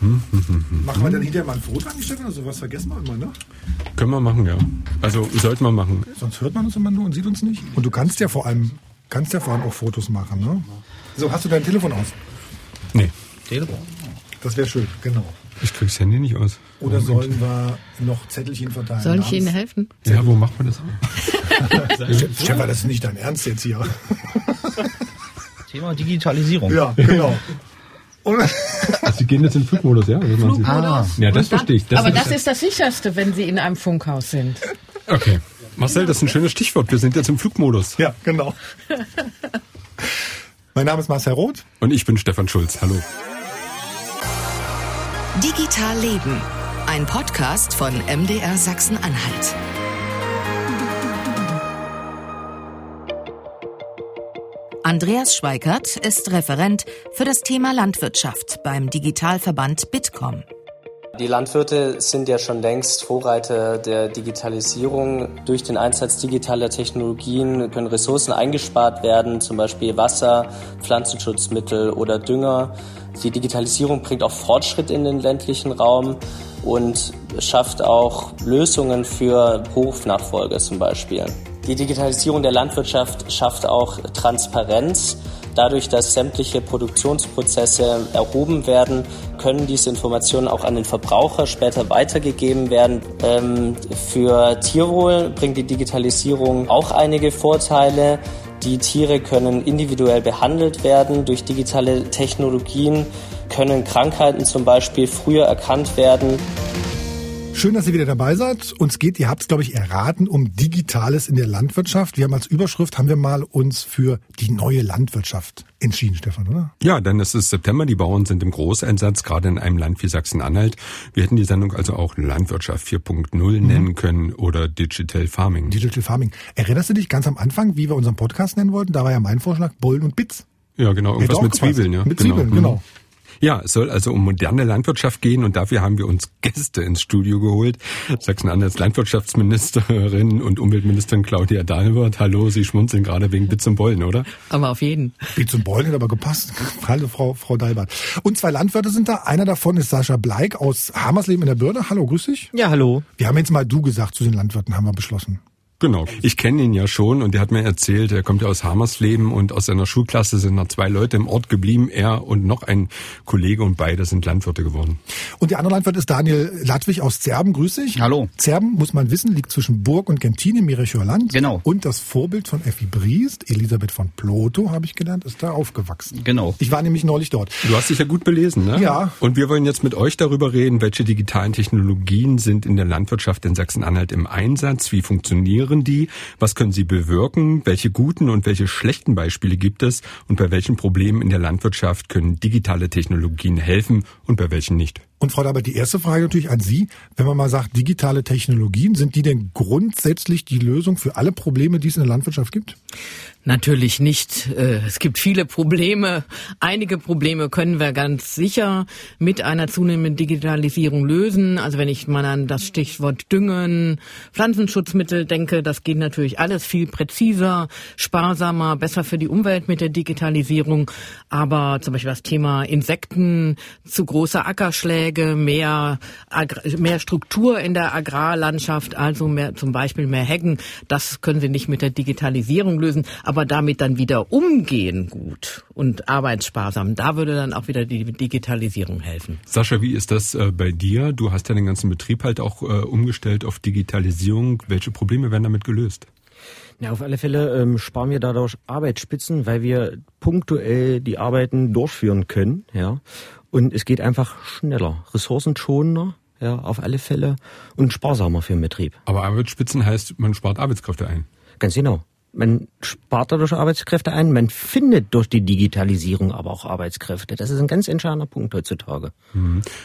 Machen wir dann hinterher mal ein Foto an die Stelle? Also was vergessen wir immer, ne? Können wir machen, ja. Also sollten wir machen. Sonst hört man uns immer nur und sieht uns nicht. Und du kannst ja vor allem, kannst ja vor allem auch Fotos machen, ne? So, hast du dein Telefon aus? Nee, Telefon. Das wäre schön, genau. ich krieg's Handy nicht aus. Oder sollen wir noch Zettelchen verteilen? Soll ich Ihnen helfen? Ja, wo macht man das? Stefan, das ist nicht dein Ernst jetzt hier. Thema Digitalisierung. Ja, genau. Und, Sie gehen jetzt in den Flugmodus, ja? Sie? Ah, Ja, das verstehe ich. Das Aber ist- das ist das Sicherste, wenn Sie in einem Funkhaus sind. Okay. Marcel, das ist ein schönes Stichwort. Wir sind jetzt im Flugmodus. ja, genau. Mein Name ist Marcel Roth. Und ich bin Stefan Schulz. Hallo. Digital Leben. Ein Podcast von MDR Sachsen-Anhalt. Andreas Schweikert ist Referent für das Thema Landwirtschaft beim Digitalverband Bitkom. Die Landwirte sind ja schon längst Vorreiter der Digitalisierung. Durch den Einsatz digitaler Technologien können Ressourcen eingespart werden, zum Beispiel Wasser, Pflanzenschutzmittel oder Dünger. Die Digitalisierung bringt auch Fortschritt in den ländlichen Raum und schafft auch Lösungen für Hofnachfolge zum Beispiel. Die Digitalisierung der Landwirtschaft schafft auch Transparenz. Dadurch, dass sämtliche Produktionsprozesse erhoben werden, können diese Informationen auch an den Verbraucher später weitergegeben werden. Ähm, für Tierwohl bringt die Digitalisierung auch einige Vorteile. Die Tiere können individuell behandelt werden. Durch digitale Technologien können Krankheiten zum Beispiel früher erkannt werden. Schön, dass ihr wieder dabei seid. Uns geht, ihr habt es, glaube ich, erraten, um Digitales in der Landwirtschaft. Wir haben als Überschrift, haben wir mal uns für die neue Landwirtschaft entschieden, Stefan, oder? Ja, denn es ist September, die Bauern sind im Großeinsatz, gerade in einem Land wie Sachsen-Anhalt. Wir hätten die Sendung also auch Landwirtschaft 4.0 nennen können oder Digital Farming. Digital Farming. Erinnerst du dich ganz am Anfang, wie wir unseren Podcast nennen wollten? Da war ja mein Vorschlag Bollen und Bits. Ja, genau, irgendwas mit gepasst. Zwiebeln, ja. Mit Zwiebeln, Mhm. Ja, es soll also um moderne Landwirtschaft gehen und dafür haben wir uns Gäste ins Studio geholt. Sachsen-Anhalts Landwirtschaftsministerin und Umweltministerin Claudia Dahlwirth. Hallo, Sie schmunzeln gerade wegen Bits und Bollen, oder? Aber auf jeden. Bits und Bollen hat aber gepasst. Hallo, Frau, Frau Dalbert. Und zwei Landwirte sind da. Einer davon ist Sascha Bleik aus Hamersleben in der Börde. Hallo, grüß dich. Ja, hallo. Wir haben jetzt mal du gesagt zu den Landwirten, haben wir beschlossen. Genau. Ich kenne ihn ja schon und er hat mir erzählt, er kommt ja aus Hamersleben und aus seiner Schulklasse sind noch zwei Leute im Ort geblieben, er und noch ein Kollege und beide sind Landwirte geworden. Und der andere Landwirt ist Daniel Ladwig aus Zerben. Grüß dich. Hallo. Zerben, muss man wissen, liegt zwischen Burg und Gentin im Mirichower Land. Genau. Und das Vorbild von Effi Briest, Elisabeth von Ploto, habe ich gelernt, ist da aufgewachsen. Genau. Ich war nämlich neulich dort. Du hast dich ja gut belesen, ne? Ja. Und wir wollen jetzt mit euch darüber reden, welche digitalen Technologien sind in der Landwirtschaft in Sachsen-Anhalt im Einsatz, wie funktionieren die, was können sie bewirken, welche guten und welche schlechten Beispiele gibt es und bei welchen Problemen in der Landwirtschaft können digitale Technologien helfen und bei welchen nicht. Und Frau Dabert, die erste Frage natürlich an Sie. Wenn man mal sagt, digitale Technologien, sind die denn grundsätzlich die Lösung für alle Probleme, die es in der Landwirtschaft gibt? Natürlich nicht. Äh, Es gibt viele Probleme. Einige Probleme können wir ganz sicher mit einer zunehmenden Digitalisierung lösen. Also wenn ich mal an das Stichwort Düngen, Pflanzenschutzmittel denke, das geht natürlich alles viel präziser, sparsamer, besser für die Umwelt mit der Digitalisierung. Aber zum Beispiel das Thema Insekten, zu große Ackerschläge, mehr, mehr Struktur in der Agrarlandschaft, also mehr, zum Beispiel mehr Hecken, das können Sie nicht mit der Digitalisierung lösen. Aber damit dann wieder umgehen gut und arbeitssparsam, da würde dann auch wieder die Digitalisierung helfen. Sascha, wie ist das äh, bei dir? Du hast ja den ganzen Betrieb halt auch äh, umgestellt auf Digitalisierung. Welche Probleme werden damit gelöst? Ja, auf alle Fälle ähm, sparen wir dadurch Arbeitsspitzen, weil wir punktuell die Arbeiten durchführen können, ja. Und es geht einfach schneller, ressourcenschonender, ja, auf alle Fälle und sparsamer für den Betrieb. Aber Arbeitsspitzen heißt, man spart Arbeitskräfte ein. Ganz genau. Man spart dadurch Arbeitskräfte ein, man findet durch die Digitalisierung aber auch Arbeitskräfte. Das ist ein ganz entscheidender Punkt heutzutage.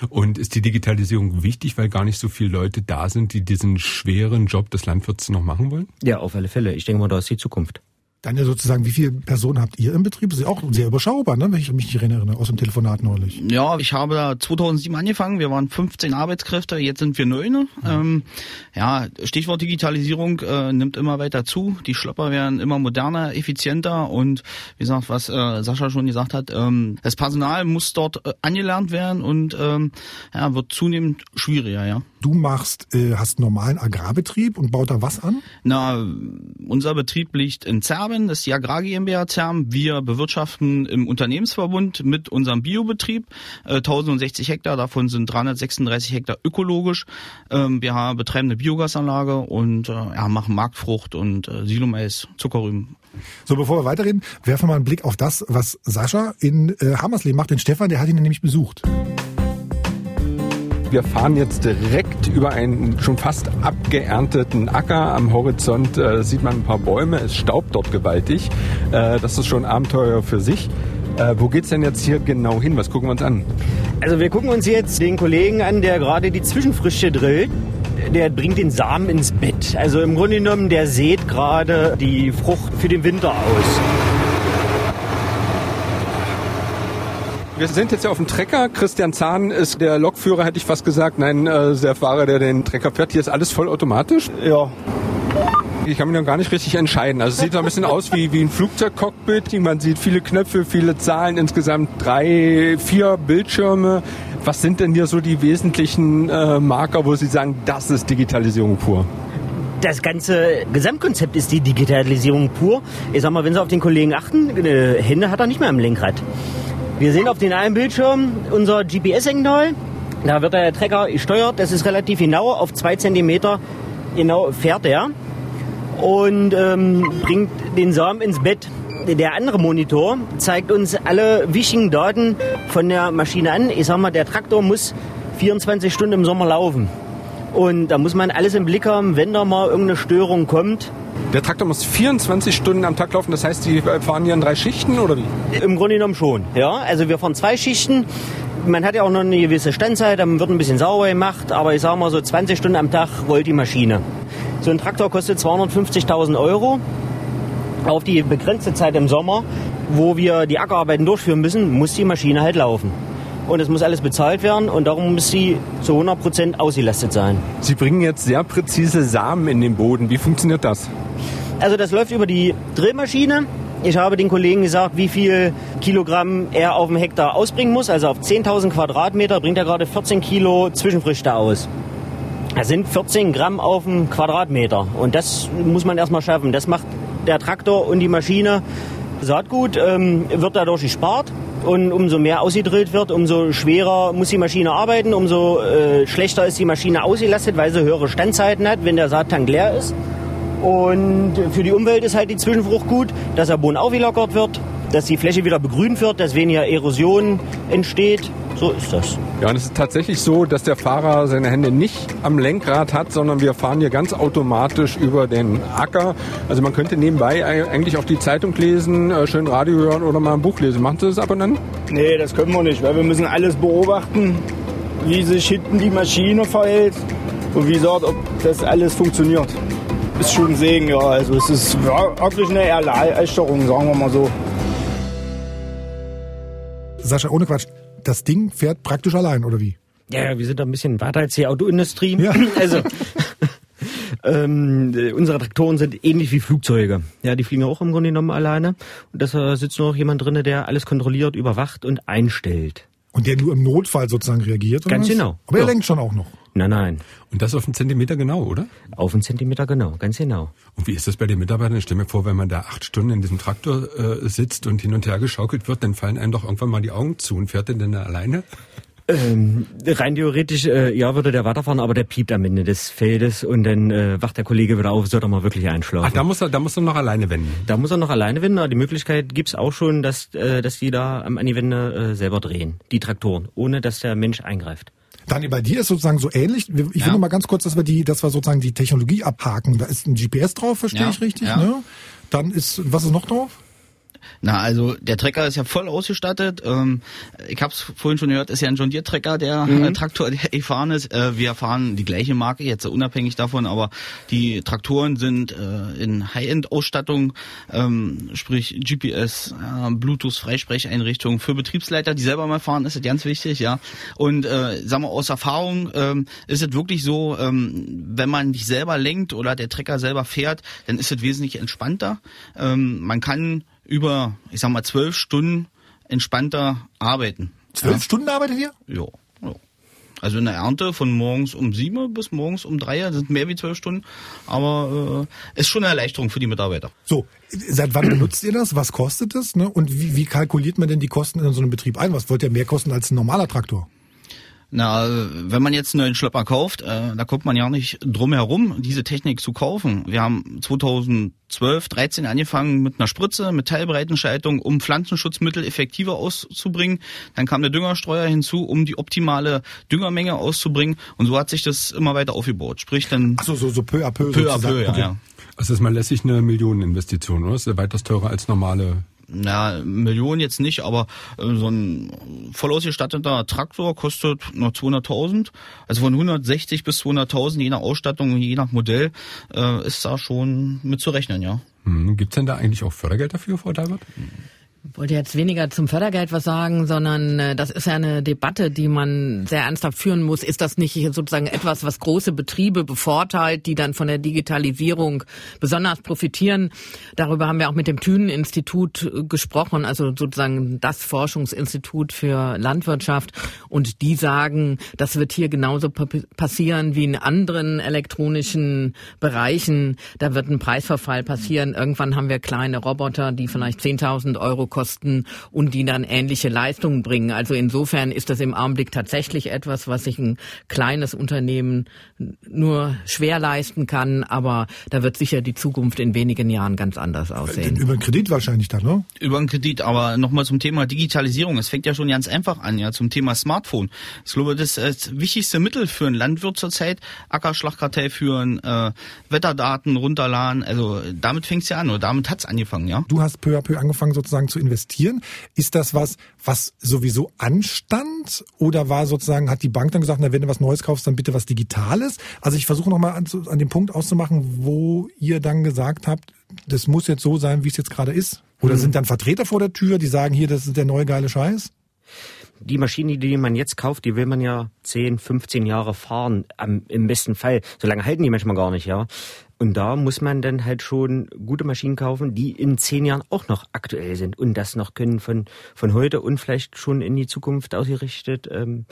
Und ist die Digitalisierung wichtig, weil gar nicht so viele Leute da sind, die diesen schweren Job des Landwirts noch machen wollen? Ja, auf alle Fälle. Ich denke mal, da ist die Zukunft. Dann ja sozusagen, wie viele Personen habt ihr im Betrieb? Das ist ja auch sehr überschaubar, ne? wenn ich mich nicht erinnere, aus dem Telefonat neulich. Ja, ich habe da 2007 angefangen. Wir waren 15 Arbeitskräfte, jetzt sind wir neun. Mhm. Ähm, ja, Stichwort Digitalisierung äh, nimmt immer weiter zu. Die Schlopper werden immer moderner, effizienter und wie gesagt, was äh, Sascha schon gesagt hat, ähm, das Personal muss dort äh, angelernt werden und ähm, ja, wird zunehmend schwieriger, ja. Du machst, äh, hast normalen Agrarbetrieb und baut da was an? Na, unser Betrieb liegt in Zerben, das ist die Agrar GmbH Zerben. Wir bewirtschaften im Unternehmensverbund mit unserem Biobetrieb äh, 1060 Hektar, davon sind 336 Hektar ökologisch. Ähm, wir haben betreiben eine Biogasanlage und äh, ja, machen Marktfrucht und äh, Silomais, Zuckerrüben. So, bevor wir weiterreden, werfen wir mal einen Blick auf das, was Sascha in äh, Hammersley macht. Den Stefan, der hat ihn nämlich besucht. Wir fahren jetzt direkt über einen schon fast abgeernteten Acker. Am Horizont äh, sieht man ein paar Bäume. Es staubt dort gewaltig. Äh, das ist schon ein Abenteuer für sich. Äh, wo geht's denn jetzt hier genau hin? Was gucken wir uns an? Also wir gucken uns jetzt den Kollegen an, der gerade die Zwischenfrische drillt. Der bringt den Samen ins Bett. Also im Grunde genommen, der sät gerade die Frucht für den Winter aus. Wir sind jetzt ja auf dem Trecker. Christian Zahn ist der Lokführer, hätte ich fast gesagt. Nein, äh, der Fahrer, der den Trecker fährt. Hier ist alles vollautomatisch. Ja. Ich kann mich noch gar nicht richtig entscheiden. Also es sieht so ein bisschen aus wie, wie ein Flugzeugcockpit. Man sieht viele Knöpfe, viele Zahlen, insgesamt drei, vier Bildschirme. Was sind denn hier so die wesentlichen äh, Marker, wo Sie sagen, das ist Digitalisierung pur? Das ganze Gesamtkonzept ist die Digitalisierung pur. Ich sag mal, wenn Sie auf den Kollegen achten, äh, Hände hat er nicht mehr am Lenkrad. Wir sehen auf den einen Bildschirm unser GPS-Signal. Da wird der Trecker gesteuert. Das ist relativ genau. Auf zwei Zentimeter genau fährt er und ähm, bringt den Samen ins Bett. Der andere Monitor zeigt uns alle wichtigen Daten von der Maschine an. Ich sag mal, der Traktor muss 24 Stunden im Sommer laufen. Und da muss man alles im Blick haben, wenn da mal irgendeine Störung kommt. Der Traktor muss 24 Stunden am Tag laufen, das heißt, Sie fahren hier in drei Schichten oder wie? Im Grunde genommen schon, ja. Also wir fahren zwei Schichten. Man hat ja auch noch eine gewisse Standzeit, dann wird ein bisschen sauber gemacht, aber ich sage mal so 20 Stunden am Tag rollt die Maschine. So ein Traktor kostet 250.000 Euro auf die begrenzte Zeit im Sommer, wo wir die Ackerarbeiten durchführen müssen, muss die Maschine halt laufen. Und es muss alles bezahlt werden und darum muss sie zu 100% ausgelastet sein. Sie bringen jetzt sehr präzise Samen in den Boden. Wie funktioniert das? Also das läuft über die Drillmaschine. Ich habe den Kollegen gesagt, wie viel Kilogramm er auf dem Hektar ausbringen muss. Also auf 10.000 Quadratmeter bringt er gerade 14 Kilo Zwischenfrüchte aus. Das sind 14 Gramm auf dem Quadratmeter. Und das muss man erstmal schaffen. Das macht der Traktor und die Maschine. Saatgut ähm, wird dadurch gespart. Und umso mehr ausgedrillt wird, umso schwerer muss die Maschine arbeiten, umso äh, schlechter ist die Maschine ausgelastet, weil sie höhere Standzeiten hat, wenn der Saattank leer ist. Und für die Umwelt ist halt die Zwischenfrucht gut, dass der Boden aufgelockert wird, dass die Fläche wieder begrünt wird, dass weniger Erosion entsteht. So ist das. Ja, und es ist tatsächlich so, dass der Fahrer seine Hände nicht am Lenkrad hat, sondern wir fahren hier ganz automatisch über den Acker. Also man könnte nebenbei eigentlich auch die Zeitung lesen, äh, schön Radio hören oder mal ein Buch lesen. Machen Sie das ab und an? Nee, das können wir nicht, weil wir müssen alles beobachten, wie sich hinten die Maschine verhält und wie gesagt, ob das alles funktioniert. Ist schon ein Segen, ja. Also es ist wirklich eine Erleichterung, sagen wir mal so. Sascha, ohne Quatsch, das Ding fährt praktisch allein, oder wie? Ja, wir sind da ein bisschen weiter als die Autoindustrie. Ja. Also ähm, äh, unsere Traktoren sind ähnlich wie Flugzeuge. Ja, die fliegen auch im Grunde genommen alleine. Und da sitzt nur noch jemand drin, der alles kontrolliert, überwacht und einstellt. Und der nur im Notfall sozusagen reagiert? Ganz was? genau. Aber er Ja. lenkt schon auch noch. Nein, nein. Und das auf einen Zentimeter genau, oder? Auf einen Zentimeter genau, ganz genau. Und wie ist das bei den Mitarbeitern? Ich stell mir vor, wenn man da acht Stunden in diesem Traktor äh, sitzt und hin und her geschaukelt wird, dann fallen einem doch irgendwann mal die Augen zu und fährt denn da alleine? Ähm, rein theoretisch, äh, ja, würde der weiterfahren, aber der piept am Ende des Feldes und dann äh, wacht der Kollege wieder auf, soll er mal wirklich einschlafen. Ach, da muss er, da muss er noch alleine wenden. Da muss er noch alleine wenden, aber die Möglichkeit gibt's auch schon, dass, äh, dass die da am- an die Wände äh, selber drehen, die Traktoren, ohne dass der Mensch eingreift. Dani, bei dir ist sozusagen so ähnlich. Ich will nur mal ganz kurz, dass wir die, dass wir sozusagen die Technologie abhaken. Da ist ein GPS drauf, verstehe Ja, ich richtig, ja. ne? Dann ist, was ist noch drauf? Na, also der Trecker ist ja voll ausgestattet. Ähm, ich habe es vorhin schon gehört, ist ja ein John Deere Trecker, der mhm. äh, Traktor, der gefahren ist. Äh, wir fahren die gleiche Marke, jetzt unabhängig davon, aber die Traktoren sind äh, in High-End-Ausstattung, ähm, sprich GPS, äh, Bluetooth-Freisprecheinrichtung für Betriebsleiter, die selber mal fahren, ist das ganz wichtig, ja. Und äh, sagen wir aus Erfahrung ähm, ist es wirklich so, ähm, wenn man nicht selber lenkt oder der Trecker selber fährt, dann ist es wesentlich entspannter. Ähm, man kann über, ich sag mal, zwölf Stunden entspannter arbeiten. Zwölf ja. Stunden arbeitet ihr? Ja. Also in der Ernte von morgens um sieben bis morgens um drei, das sind mehr wie zwölf Stunden, aber äh, ist schon eine Erleichterung für die Mitarbeiter. So, seit wann benutzt ihr das? Was kostet es? Ne? Und wie, wie kalkuliert man denn die Kosten in so einem Betrieb ein? Was wollt ihr mehr kosten als ein normaler Traktor? Na, wenn man jetzt einen neuen Schlepper kauft, äh, da kommt man ja nicht drum herum, diese Technik zu kaufen. Wir haben 2012, 13 angefangen mit einer Spritze, mit Teilbreitenschaltung, um Pflanzenschutzmittel effektiver auszubringen. Dann kam der Düngerstreuer hinzu, um die optimale Düngermenge auszubringen. Und so hat sich das immer weiter aufgebaut. Sprich dann. Ach so, so, so peu à peu. Peu à peu, ja, okay. ja. Also ist mal lässig eine Millioneninvestition, oder? Das ist ja weitaus teurer als normale na, Millionen jetzt nicht, aber äh, so ein voll ausgestatteter Traktor kostet nur 200.000. Also von 160 bis 200.000, je nach Ausstattung, je nach Modell, äh, ist da schon mit zu rechnen, ja. Hm, Gibt es denn da eigentlich auch Fördergeld dafür, Frau Dalbert? Wollte jetzt weniger zum Fördergeld was sagen, sondern äh, das ist ja eine Debatte, die man sehr ernsthaft führen muss. Ist das nicht sozusagen etwas, was große Betriebe bevorteilt, die dann von der Digitalisierung besonders profitieren? Darüber haben wir auch mit dem Thünen-Institut äh, gesprochen, also sozusagen das Forschungsinstitut für Landwirtschaft. Und die sagen, das wird hier genauso passieren wie in anderen elektronischen Bereichen. Da wird ein Preisverfall passieren. Irgendwann haben wir kleine Roboter, die vielleicht 10.000 Euro kosten und die dann ähnliche Leistungen bringen. Also insofern ist das im Augenblick tatsächlich etwas, was sich ein kleines Unternehmen nur schwer leisten kann, aber da wird sicher die Zukunft in wenigen Jahren ganz anders aussehen. Über einen Kredit wahrscheinlich dann, ne? Über einen Kredit, aber nochmal zum Thema Digitalisierung. Es fängt ja schon ganz einfach an, ja, zum Thema Smartphone. Ich glaube, das ist das wichtigste Mittel für einen Landwirt zurzeit. Ackerschlagkartei führen, äh, Wetterdaten runterladen. Also damit fängt es ja an oder damit hat es angefangen, ja. Du hast peu à peu angefangen sozusagen zu investieren. Ist das was, was sowieso anstand? Oder war sozusagen, hat die Bank dann gesagt, na, wenn du was Neues kaufst, dann bitte was Digitales? Also ich versuche nochmal an, an dem Punkt auszumachen, wo ihr dann gesagt habt, das muss jetzt so sein, wie es jetzt gerade ist. Oder mhm. sind dann Vertreter vor der Tür, die sagen, hier, das ist der neue geile Scheiß? Die Maschine, die man jetzt kauft, die will man ja 10, 15 Jahre fahren, im besten Fall. So lange halten die manchmal gar nicht, ja. Und da muss man dann halt schon gute Maschinen kaufen, die in zehn Jahren auch noch aktuell sind und das noch können von, von heute und vielleicht schon in die Zukunft ausgerichtet. Ähm,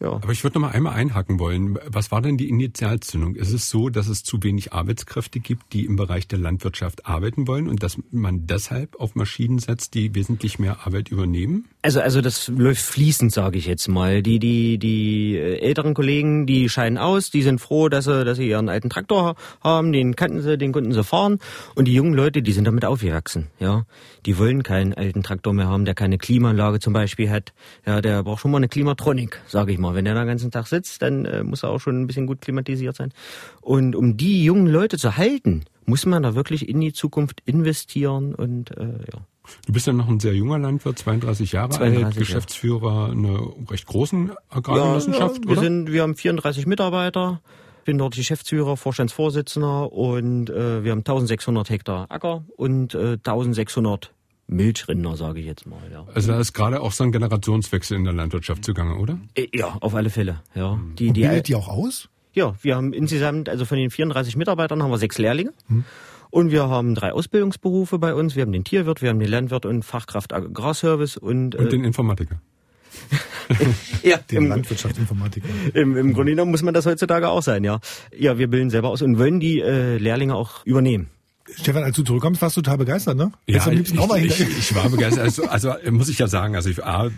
ja. Aber ich würde noch mal einmal einhaken wollen. Was war denn die Initialzündung? Ist es so, dass es zu wenig Arbeitskräfte gibt, die im Bereich der Landwirtschaft arbeiten wollen und dass man deshalb auf Maschinen setzt, die wesentlich mehr Arbeit übernehmen? Also, also das läuft fließend, sage ich jetzt mal. Die, die, die älteren Kollegen, die scheinen aus, die sind froh, dass sie, dass sie ihren alten Traktor haben, den kannten sie, den konnten sie fahren. Und die jungen Leute, die sind damit aufgewachsen. Ja, die wollen keinen alten Traktor mehr haben, der keine Klimaanlage zum Beispiel hat. Ja, der braucht schon mal eine Klimatronik, sage ich mal mal. Wenn er den ganzen Tag sitzt, dann äh, muss er auch schon ein bisschen gut klimatisiert sein. Und um die jungen Leute zu halten, muss man da wirklich in die Zukunft investieren und äh, ja. Du bist ja noch ein sehr junger Landwirt, 32 Jahre 32 alt, Geschäftsführer einer recht großen Agrargenossenschaft, ja, wir Sind, wir haben 34 Mitarbeiter, bin dort Geschäftsführer, Vorstandsvorsitzender und äh, wir haben 1600 Hektar Acker und äh, 1600 Milchrinder, sage ich jetzt mal. Ja. Also da ist gerade auch so ein Generationswechsel in der Landwirtschaft zugange, oder? Äh, ja, auf alle Fälle. Ja. Die, Und bildet die, die auch aus? Ja, wir haben insgesamt, also von den 34 Mitarbeitern haben wir sechs Lehrlinge. Hm. Und wir haben drei Ausbildungsberufe bei uns. Wir haben den Tierwirt, wir haben den Landwirt und Fachkraft Agrarservice und, und den Informatiker. ja, den Landwirtschaftsinformatiker. Im, Im Grunde genommen muss man das heutzutage auch sein, ja. Ja, wir bilden selber aus und wollen die äh, Lehrlinge auch übernehmen. Stefan, als du zurückkommst, warst du total begeistert, ne? Ja, ich, ich, ich, war begeistert. Also, also muss ich ja sagen, also ich war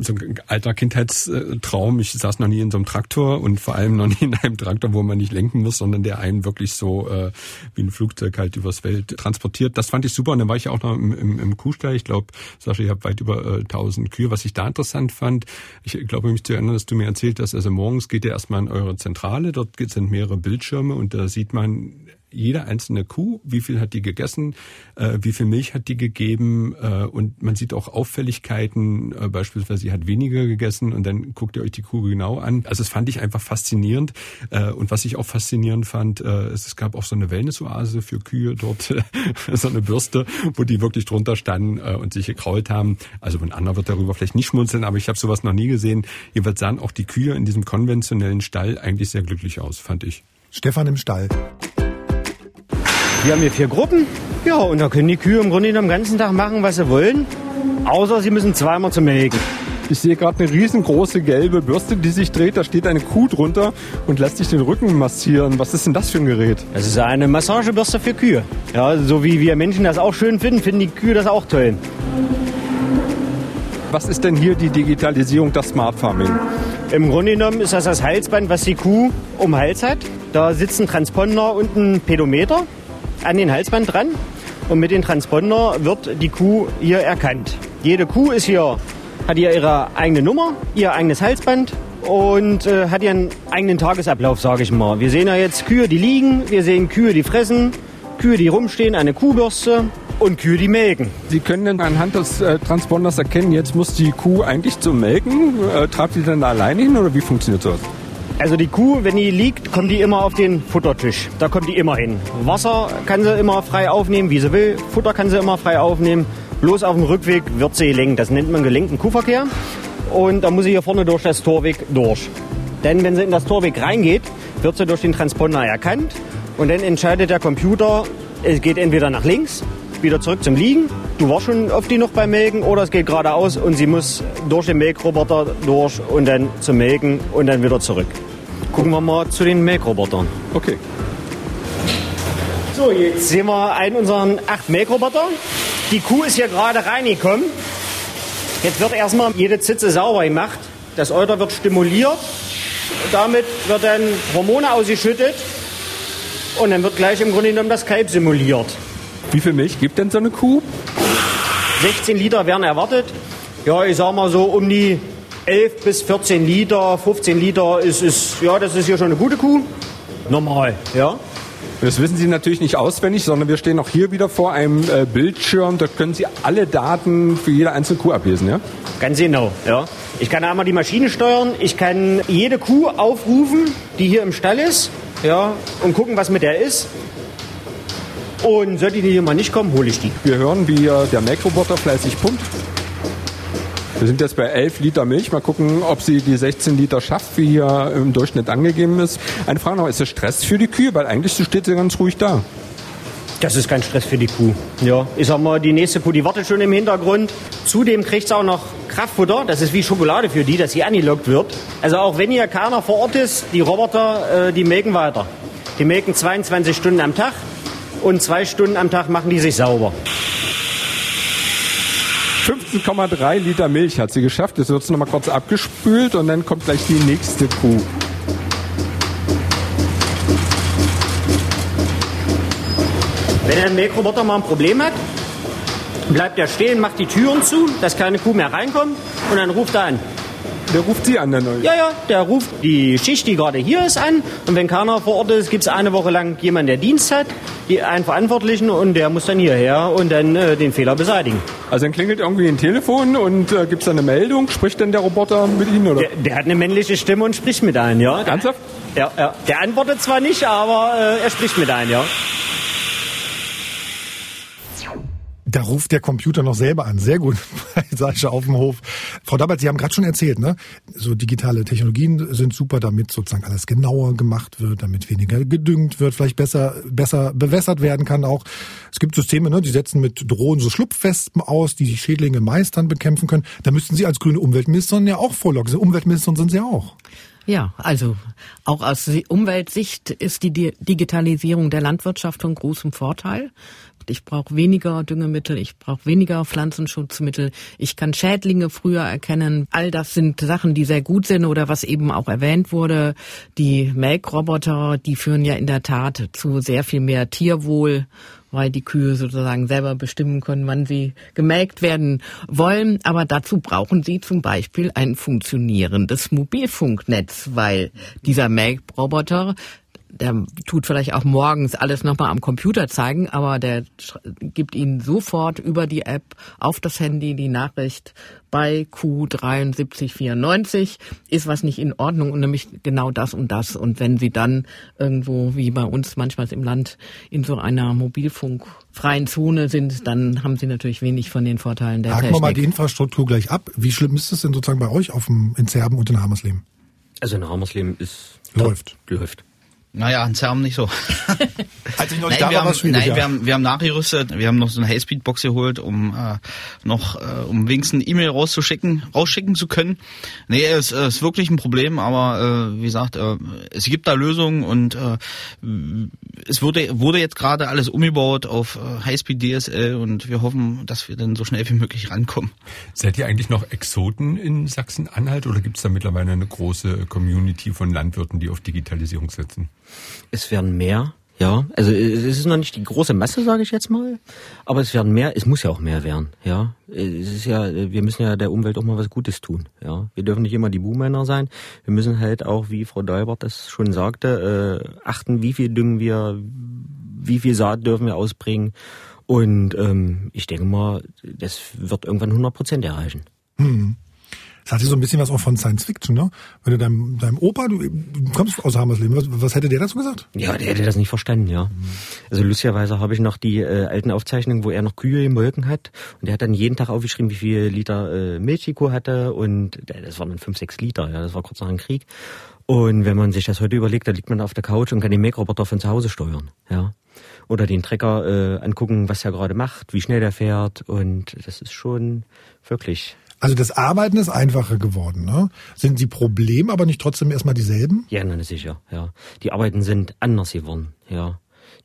so ein alter Kindheitstraum. Ich saß noch nie in so einem Traktor und vor allem noch nie in einem Traktor, wo man nicht lenken muss, sondern der einen wirklich so äh, wie ein Flugzeug halt übers Feld transportiert. Das fand ich super. Und dann war ich ja auch noch im, im, im Kuhstall. Ich glaube, Sascha, ich habe weit über äh, 1000 Kühe. Was ich da interessant fand, ich glaube mich zu erinnern, dass du mir erzählt hast, also morgens geht ihr erstmal in eure Zentrale. Dort sind mehrere Bildschirme und da sieht man jede einzelne Kuh, wie viel hat die gegessen, äh, wie viel Milch hat die gegeben äh, und man sieht auch Auffälligkeiten, äh, beispielsweise sie hat weniger gegessen und dann guckt ihr euch die Kuh genau an. Also das fand ich einfach faszinierend äh, und was ich auch faszinierend fand, äh, es gab auch so eine Wellnessoase für Kühe dort, so eine Bürste, wo die wirklich drunter standen äh, und sich gekrault haben. Also ein anderer wird darüber vielleicht nicht schmunzeln, aber ich habe sowas noch nie gesehen. Jedenfalls sahen auch die Kühe in diesem konventionellen Stall eigentlich sehr glücklich aus, fand ich. Stefan im Stall. Wir haben hier vier Gruppen. Ja, und da können die Kühe im Grunde den ganzen Tag machen, was sie wollen. Außer sie müssen zweimal zum Melken. Ich sehe gerade eine riesengroße gelbe Bürste, die sich dreht. Da steht eine Kuh drunter und lässt sich den Rücken massieren. Was ist denn das für ein Gerät? Das ist eine Massagebürste für Kühe. Ja, so wie wir Menschen das auch schön finden, finden die Kühe das auch toll. Was ist denn hier die Digitalisierung, das Smart Farming? Im Grunde genommen ist das das Halsband, was die Kuh um den Hals hat. Da sitzt ein Transponder und ein Pedometer an den Halsband dran. Und mit dem Transponder wird die Kuh hier erkannt. Jede Kuh ist hier, hat hier ihre eigene Nummer, ihr eigenes Halsband und äh, hat ihren eigenen Tagesablauf, sage ich mal. Wir sehen ja jetzt Kühe, die liegen, wir sehen Kühe, die fressen, Kühe, die rumstehen, eine Kuhbürste und Kühe, die melken. Sie können dann anhand des äh, Transponders erkennen, jetzt muss die Kuh eigentlich zum Melken. Äh, treibt die dann da alleine hin oder wie funktioniert das? Also die Kuh, wenn die liegt, kommt die immer auf den Futtertisch. Da kommt die immer hin. Wasser kann sie immer frei aufnehmen, wie sie will. Futter kann sie immer frei aufnehmen. Bloß auf dem Rückweg wird sie gelenkt. Das nennt man gelenkten Kuhverkehr. Und da muss sie hier vorne durch das Torweg durch. Denn wenn sie in das Torweg reingeht, wird sie durch den Transponder erkannt. Und dann entscheidet der Computer, es geht entweder nach links, wieder zurück zum Liegen. Du warst schon oft die noch beim Melken oder es geht geradeaus und sie muss durch den Melkroboter durch und dann zum Melken und dann wieder zurück. Gucken wir mal zu den Melkrobotern. Okay. So, jetzt sehen wir einen unserer acht Melkroboter. Die Kuh ist hier gerade reingekommen. Jetzt wird erstmal jede Zitze sauber gemacht. Das Euter wird stimuliert. Damit wird dann Hormone ausgeschüttet. Und dann wird gleich im Grunde genommen das Kalb simuliert. Wie viel Milch gibt denn so eine Kuh? 16 Liter werden erwartet. Ja, ich sag mal so um die 11 bis 14 Liter, 15 Liter ist, ist ja, das ist hier schon eine gute Kuh. Normal, ja. Das wissen Sie natürlich nicht auswendig, sondern wir stehen auch hier wieder vor einem äh, Bildschirm. Da können Sie alle Daten für jede einzelne Kuh ablesen, ja? Ganz genau, ja. Ich kann einmal die Maschine steuern, ich kann jede Kuh aufrufen, die hier im Stall ist, ja, und gucken, was mit der ist. Und sollte die hier mal nicht kommen, hole ich die. Wir hören, wie äh, der Melkroboter fleißig pumpt. Wir sind jetzt bei 11 Liter Milch. Mal gucken, ob sie die 16 Liter schafft, wie hier im Durchschnitt angegeben ist. Eine Frage noch, ist das Stress für die Kühe? Weil eigentlich steht sie ganz ruhig da. Das ist kein Stress für die Kuh. Ja, ich sag mal, die nächste Kuh, die wartet schon im Hintergrund. Zudem kriegt sie auch noch Kraftfutter. Das ist wie Schokolade für die, dass sie angelockt wird. Also auch wenn hier keiner vor Ort ist, die Roboter, äh, die melken weiter. Die melken 22 Stunden am Tag und zwei Stunden am Tag machen die sich sauber. 15,3 Liter Milch hat sie geschafft. Jetzt wird es nochmal kurz abgespült und dann kommt gleich die nächste Kuh. Wenn ein Melkroboter mal ein Problem hat, bleibt er stehen, macht die Türen zu, dass keine Kuh mehr reinkommt und dann ruft er an. Der ruft Sie an, der Neue. Ja, ja, der ruft die Schicht, die gerade hier ist, an. Und wenn keiner vor Ort ist, gibt es eine Woche lang jemanden, der Dienst hat, die einen Verantwortlichen und der muss dann hierher und dann äh, den Fehler beseitigen. Also dann klingelt irgendwie ein Telefon und äh, gibt es eine Meldung? Spricht denn der Roboter mit Ihnen? Oder? Der, der, hat eine männliche Stimme und spricht mit einem, ja. Ernsthaft? Ja, ja. Der antwortet zwar nicht, aber äh, er spricht mit einem, ja. Da ruft der Computer noch selber an. Sehr gut, Sascha auf dem Hof. Frau Dabert, Sie haben gerade schon erzählt, ne? So digitale Technologien sind super, damit sozusagen alles genauer gemacht wird, damit weniger gedüngt wird, vielleicht besser, besser bewässert werden kann auch. Es gibt Systeme, ne? Die setzen mit Drohnen so Schlupfwespen aus, die die Schädlinge meistern bekämpfen können. Da müssten Sie als grüne Umweltministerin ja auch vorloggen. Umweltministerin sind Sie auch. Ja, also auch aus Umweltsicht ist die Digitalisierung der Landwirtschaft von großem Vorteil. Ich brauche weniger Düngemittel, ich brauche weniger Pflanzenschutzmittel, ich kann Schädlinge früher erkennen. All das sind Sachen, die sehr gut sind oder was eben auch erwähnt wurde. Die Melkroboter, die führen ja in der Tat zu sehr viel mehr Tierwohl weil die Kühe sozusagen selber bestimmen können, wann sie gemelkt werden wollen. Aber dazu brauchen sie zum Beispiel ein funktionierendes Mobilfunknetz, weil dieser Melkroboter der tut vielleicht auch morgens alles nochmal am Computer zeigen, aber der gibt Ihnen sofort über die App auf das Handy die Nachricht, bei Q7394 ist was nicht in Ordnung und nämlich genau das und das. Und wenn Sie dann irgendwo, wie bei uns manchmal im Land, in so einer mobilfunkfreien Zone sind, dann haben Sie natürlich wenig von den Vorteilen der Haken Technik. wir mal die Infrastruktur gleich ab. Wie schlimm ist es denn sozusagen bei euch auf dem, in Zerben und in Hamersleben? Also in Hamersleben ist Läuft. läuft. Naja, in Zerm nicht so. Als ich noch Nein, da wir, war, war haben, nein ja. wir, haben, wir haben nachgerüstet, wir haben noch so eine Highspeed-Box geholt, um äh, noch, äh, um wenigstens eine E-Mail rauszuschicken, rausschicken zu können. Nee, es äh, ist wirklich ein Problem, aber äh, wie gesagt, äh, es gibt da Lösungen und äh, es wurde, wurde jetzt gerade alles umgebaut auf äh, Highspeed DSL und wir hoffen, dass wir dann so schnell wie möglich rankommen. Seid ihr eigentlich noch Exoten in Sachsen-Anhalt oder gibt es da mittlerweile eine große Community von Landwirten, die auf Digitalisierung setzen? Es werden mehr, ja. Also es ist noch nicht die große Masse, sage ich jetzt mal, aber es werden mehr. Es muss ja auch mehr werden, ja. Es ist ja, wir müssen ja der Umwelt auch mal was Gutes tun, ja. Wir dürfen nicht immer die Buhmänner sein. Wir müssen halt auch, wie Frau Deubert das schon sagte, äh, achten, wie viel düngen wir, wie viel Saat dürfen wir ausbringen. Und ähm, ich denke mal, das wird irgendwann 100 Prozent erreichen. Das hatte so ein bisschen was auch von Science Fiction, ne? Wenn du deinem, deinem Opa, du, du kommst aus Hamersleben, was, was hätte der dazu gesagt? Ja, der hätte das nicht verstanden, ja. Also lustigerweise habe ich noch die äh, alten Aufzeichnungen, wo er noch Kühe gemolken hat. Und der hat dann jeden Tag aufgeschrieben, wie viel Liter äh, Milch die Kuh hatte. Und äh, das waren dann fünf, sechs Liter, ja. Das war kurz nach dem Krieg. Und wenn man sich das heute überlegt, da liegt man auf der Couch und kann den Make-Roboter von zu Hause steuern, ja. Oder den Trecker äh, angucken, was er gerade macht, wie schnell der fährt. Und das ist schon wirklich Also das Arbeiten ist einfacher geworden, ne? Sind die Probleme aber nicht trotzdem erstmal dieselben? Ja, na sicher, ja. Die Arbeiten sind anders geworden, ja.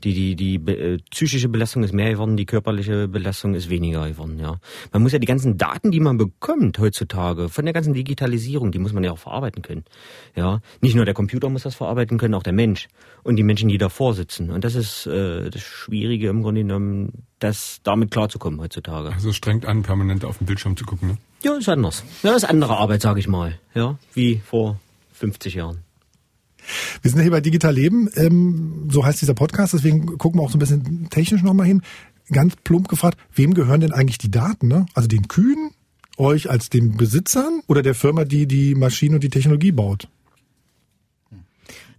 Die, die, die äh, psychische Belastung ist mehr geworden, die körperliche Belastung ist weniger geworden, ja. Man muss ja die ganzen Daten, die man bekommt heutzutage, von der ganzen Digitalisierung, die muss man ja auch verarbeiten können, ja. Nicht nur der Computer muss das verarbeiten können, auch der Mensch und die Menschen, die davor sitzen. Und das ist äh, das Schwierige im Grunde genommen, das damit klarzukommen heutzutage. Also es strengt an, permanent auf den Bildschirm zu gucken, ne? Ja, ist anders. Ja, ist andere Arbeit, sage ich mal, ja, wie vor 50 Jahren. Wir sind ja hier bei Digital Leben, ähm, so heißt dieser Podcast, deswegen gucken wir auch so ein bisschen technisch nochmal hin. Ganz plump gefragt, wem gehören denn eigentlich die Daten? Ne? Also den Kühen, euch als den Besitzern oder der Firma, die die Maschine und die Technologie baut?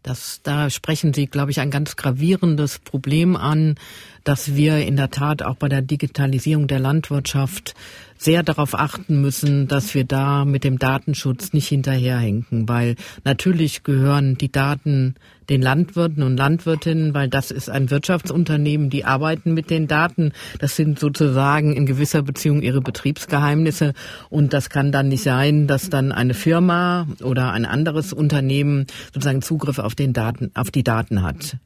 Das, da sprechen Sie, glaube ich, ein ganz gravierendes Problem an, dass wir in der Tat auch bei der Digitalisierung der Landwirtschaft sehr darauf achten müssen, dass wir da mit dem Datenschutz nicht hinterherhinken, weil natürlich gehören die Daten den Landwirten und Landwirtinnen, weil das ist ein Wirtschaftsunternehmen, die arbeiten mit den Daten. Das sind sozusagen in gewisser Beziehung ihre Betriebsgeheimnisse und das kann dann nicht sein, dass dann eine Firma oder ein anderes Unternehmen sozusagen Zugriff auf den Daten, auf die Daten hat.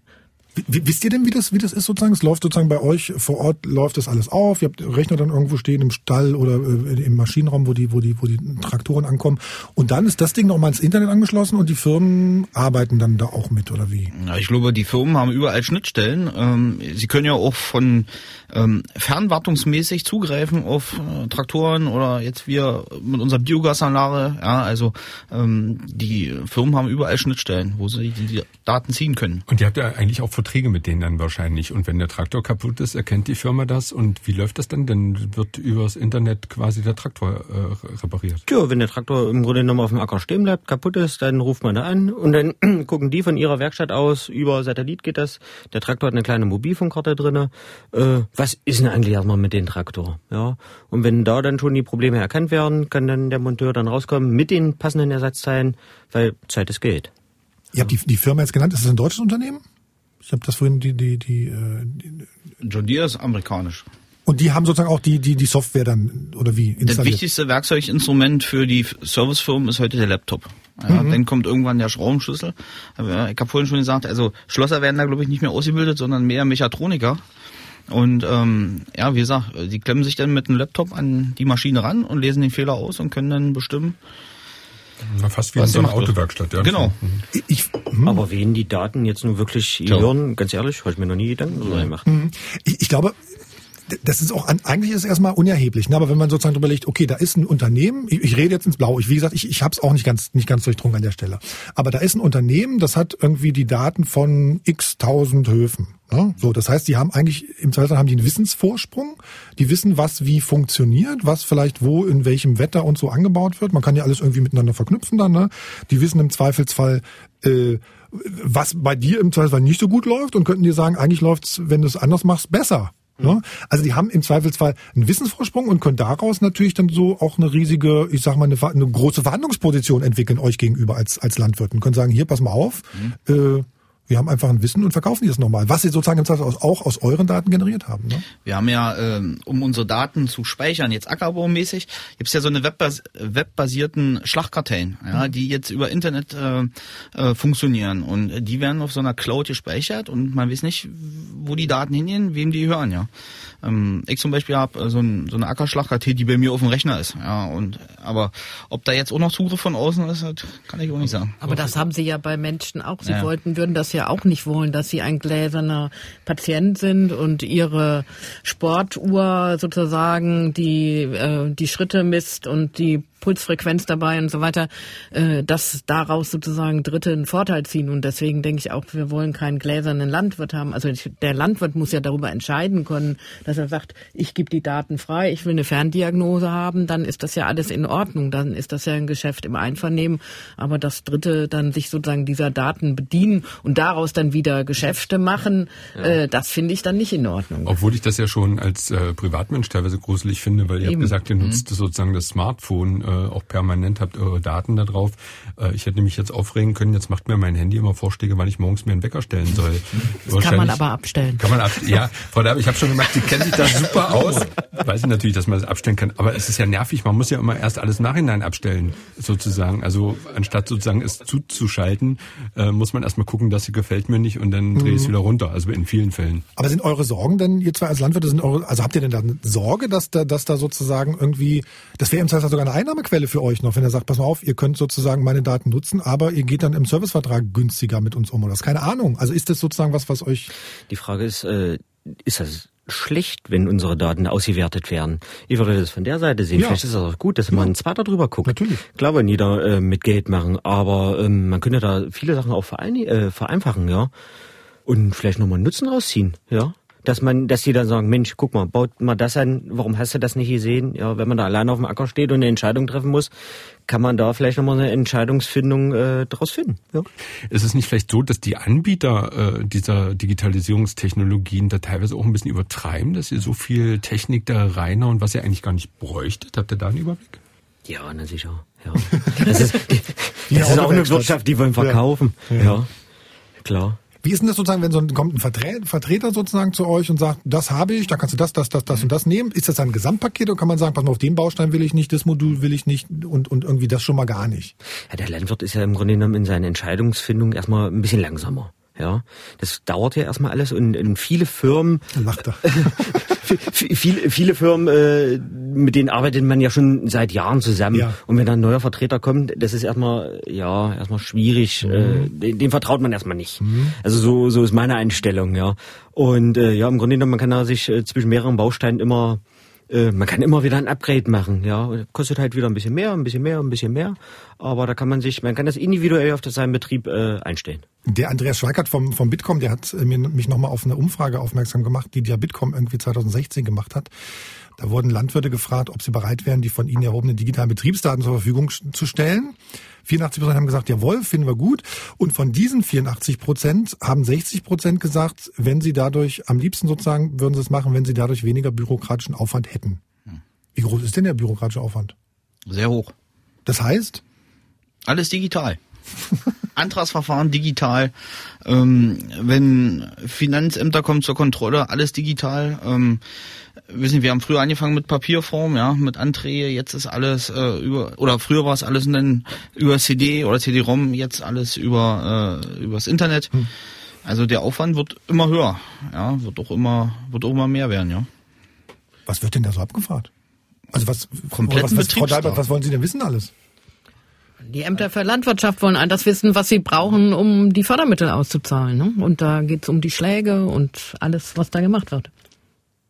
Wisst ihr denn, wie das, wie das ist sozusagen? Es läuft sozusagen bei euch vor Ort, läuft das alles auf. Ihr habt Rechner dann irgendwo stehen im Stall oder äh, im Maschinenraum, wo die, wo die, wo die Traktoren ankommen. Und dann ist das Ding nochmal ins Internet angeschlossen und die Firmen arbeiten dann da auch mit, oder wie? Ja, ich glaube, die Firmen haben überall Schnittstellen. Ähm, sie können ja auch von ähm, fernwartungsmäßig zugreifen auf äh, Traktoren oder jetzt wir mit unserer Biogasanlage. Ja, also ähm, die Firmen haben überall Schnittstellen, wo sie die, die Daten ziehen können. Und ihr habt ja eigentlich auch Verträge mit denen dann wahrscheinlich. Und wenn der Traktor kaputt ist, erkennt die Firma das. Und wie läuft das dann? Dann wird übers Internet quasi der Traktor äh, repariert. Tja, wenn der Traktor im Grunde genommen auf dem Acker stehen bleibt, kaputt ist, dann ruft man da an und dann gucken die von ihrer Werkstatt aus, über Satellit geht das. Der Traktor hat eine kleine Mobilfunkkarte drinne. Äh, was ist denn eigentlich erstmal mit dem Traktor? Ja, und wenn da dann schon die Probleme erkannt werden, kann dann der Monteur dann rauskommen mit den passenden Ersatzteilen, weil Zeit ist Geld. Ihr habt die, die Firma jetzt genannt. Ist das ein deutsches Unternehmen? Ich habe das vorhin die, die, die, äh, die John Deere ist amerikanisch. und die haben sozusagen auch die, die, die Software dann oder wie Das installiert. wichtigste Werkzeuginstrument für die Servicefirmen ist heute der Laptop. Ja, Dann kommt irgendwann der Schraubenschlüssel. Aber Ich habe vorhin schon gesagt, also Schlosser werden da glaube ich nicht mehr ausgebildet, sondern mehr Mechatroniker. Und ähm, ja, wie gesagt, die klemmen sich dann mit einem Laptop an die Maschine ran und lesen den Fehler aus und können dann bestimmen. Na, fast wie Was in so einer. Autowerkstatt. Ja. Genau. Ich, ich, hm, Aber wen die Daten jetzt nun wirklich gehören, ganz ehrlich, habe ich mir noch nie Gedanken darüber gemacht. ich, ich glaube, das ist auch eigentlich ist es erstmal unerheblich, ne? aber wenn man sozusagen überlegt, okay, da ist ein Unternehmen, ich, ich rede jetzt ins Blau, ich, wie gesagt, ich, ich habe es auch nicht ganz nicht ganz durchdrungen an der Stelle, aber da ist ein Unternehmen, das hat irgendwie die Daten von x tausend Höfen. Ne? So, das heißt, die haben eigentlich im Zweifel haben die einen Wissensvorsprung, die wissen, was wie funktioniert, was vielleicht wo in welchem Wetter und so angebaut wird. Man kann ja alles irgendwie miteinander verknüpfen dann. Ne? Die wissen im Zweifelsfall äh, was bei dir im Zweifelsfall nicht so gut läuft und könnten dir sagen, eigentlich läuft's, wenn du es anders machst, besser. Ne? Also die haben im Zweifelsfall einen Wissensvorsprung und können daraus natürlich dann so auch eine riesige, ich sag mal, eine, eine große Verhandlungsposition entwickeln euch gegenüber als, als Landwirten. Können sagen, hier, pass mal auf, mhm. äh, wir haben einfach ein Wissen und verkaufen die das nochmal, was sie sozusagen auch aus euren Daten generiert haben. Ne? Wir haben ja, ähm, um unsere Daten zu speichern, jetzt ackerbaumäßig, gibt es ja so eine webbas webbasierten Schlachtkartellen, ja, mhm. die jetzt über Internet äh, äh, funktionieren und die werden auf so einer Cloud gespeichert und man weiß nicht, wo die Daten hingehen, wem die hören, ja. Ähm, ich zum Beispiel habe äh, so, ein, so eine Ackerschlachtkartei, die bei mir auf dem Rechner ist, ja, und aber ob da jetzt auch noch Zugriff von außen ist, kann ich auch nicht sagen. Aber das haben sie ja bei Menschen auch. Sie ja. wollten, würden das ja ja auch nicht wollen, dass sie ein gläserner Patient sind und ihre Sportuhr sozusagen die äh, die Schritte misst und die Pulsfrequenz dabei und so weiter, äh, dass daraus sozusagen Dritte einen Vorteil ziehen. Und deswegen denke ich auch, wir wollen keinen gläsernen Landwirt haben. Also der Landwirt muss ja darüber entscheiden können, dass er sagt, ich gebe die Daten frei, ich will eine Ferndiagnose haben, dann ist das ja alles in Ordnung. Dann ist das ja ein Geschäft im Einvernehmen. Aber dass Dritte dann sich sozusagen dieser Daten bedienen und daraus dann wieder Geschäfte machen, ja. äh, das finde ich dann nicht in Ordnung. Obwohl ich das ja schon als äh, Privatmensch teilweise gruselig finde, weil ihr habt gesagt, ihr nutzt mhm. sozusagen das Smartphone äh, auch permanent, habt eure Daten da drauf. Äh, ich hätte mich jetzt aufregen können, jetzt macht mir mein Handy immer Vorschläge, wann ich morgens mir einen Wecker stellen soll. Das kann man aber abstellen. Kann man ab, ja, Frau Dabe, ich habe schon gemacht, Sie kennen sich da super aus. Weiß ich natürlich, dass man das abstellen kann, aber es ist ja nervig, man muss ja immer erst alles nachhinein abstellen, sozusagen. Also anstatt sozusagen es zuzuschalten, äh, muss man erstmal gucken, dass sie gefällt mir nicht und dann drehe ich es mhm. wieder runter. Also in vielen Fällen. Aber sind eure Sorgen denn, ihr zwei als Landwirte, sind eure, also habt ihr denn da Sorge, dass da, dass da sozusagen irgendwie, das wäre im Zweifel sogar eine Einnahmequelle für euch noch, wenn er sagt, pass mal auf, ihr könnt sozusagen meine Daten nutzen, aber ihr geht dann im Servicevertrag günstiger mit uns um oder was? Keine Ahnung. Also ist das sozusagen was, was euch... Die Frage ist, äh, ist das schlecht, wenn unsere Daten ausgewertet werden. Ich würde das von der Seite sehen. Ja. Vielleicht ist es auch gut, dass ja. man ein zweiter drüber guckt. Natürlich. Klar, wenn jeder äh, mit Geld machen, aber ähm, man könnte da viele Sachen auch äh, vereinfachen, ja. Und vielleicht nochmal Nutzen rausziehen, ja dass man, dass die dann sagen, Mensch, guck mal, baut mal das an, warum hast du das nicht gesehen? Ja, wenn man da alleine auf dem Acker steht und eine Entscheidung treffen muss, kann man da vielleicht nochmal eine Entscheidungsfindung äh, daraus finden. Ja. Ist es nicht vielleicht so, dass die Anbieter äh, dieser Digitalisierungstechnologien da teilweise auch ein bisschen übertreiben, dass ihr so viel Technik da rein und was ihr eigentlich gar nicht bräuchtet? Habt ihr da einen Überblick? Ja, na sicher. Ja. Das ist, das ist auch eine Wirtschaft, die wollen verkaufen. ja. ja. klar. Wie ist denn das sozusagen, wenn so ein, kommt ein Vertreter sozusagen zu euch und sagt, das habe ich, da kannst du das, das, das, das und das nehmen? Ist das ein Gesamtpaket oder kann man sagen, pass mal auf, den Baustein will ich nicht, das Modul will ich nicht und, und irgendwie das schon mal gar nicht? Ja, der Landwirt ist ja im Grunde genommen in seiner Entscheidungsfindung erstmal ein bisschen langsamer. Ja, das dauert ja erstmal alles und, und viele Firmen. Lacht er. viele, viele Firmen, äh, mit denen arbeitet man ja schon seit Jahren zusammen. Ja. Und wenn dann ein neuer Vertreter kommt, das ist erstmal, ja, erstmal schwierig. Mhm. Äh, dem, dem vertraut man erstmal nicht. Mhm. Also so, so ist meine Einstellung, ja. Und äh, ja, im Grunde genommen, man kann da sich zwischen mehreren Bausteinen immer äh, man kann immer wieder ein Upgrade machen, ja. Kostet halt wieder ein bisschen mehr, ein bisschen mehr, ein bisschen mehr. Aber da kann man sich, man kann das individuell auf seinen Betrieb äh, einstellen. Der Andreas Schweikert vom, vom Bitkom, der hat mir, mich nochmal auf eine Umfrage aufmerksam gemacht, die der Bitkom irgendwie 2016 gemacht hat. Da wurden Landwirte gefragt, ob sie bereit wären, die von ihnen erhobenen digitalen Betriebsdaten zur Verfügung zu stellen. 84 Prozent haben gesagt, jawohl, finden wir gut. Und von diesen 84 Prozent haben 60 Prozent gesagt, wenn sie dadurch, am liebsten sozusagen, würden sie es machen, wenn sie dadurch weniger bürokratischen Aufwand hätten. Wie groß ist denn der bürokratische Aufwand? Sehr hoch. Das heißt? Alles digital. Antragsverfahren digital. Ähm, wenn Finanzämter kommen zur Kontrolle, alles digital. Ähm, wissen, wir haben früher angefangen mit Papierform, ja, mit Anträge. Jetzt ist alles äh, über oder früher war es alles dann über CD oder CD-ROM. Jetzt alles über äh, übers Internet. Hm. Also der Aufwand wird immer höher, ja, wird auch immer wird auch immer mehr werden, ja. Was wird denn da so abgefragt? Also was, Kompletten was, was, Frau Dalbert, was wollen Sie denn wissen alles? Die Ämter für Landwirtschaft wollen all das wissen, was sie brauchen, um die Fördermittel auszuzahlen. Ne? Und da geht's um die Schläge und alles, was da gemacht wird.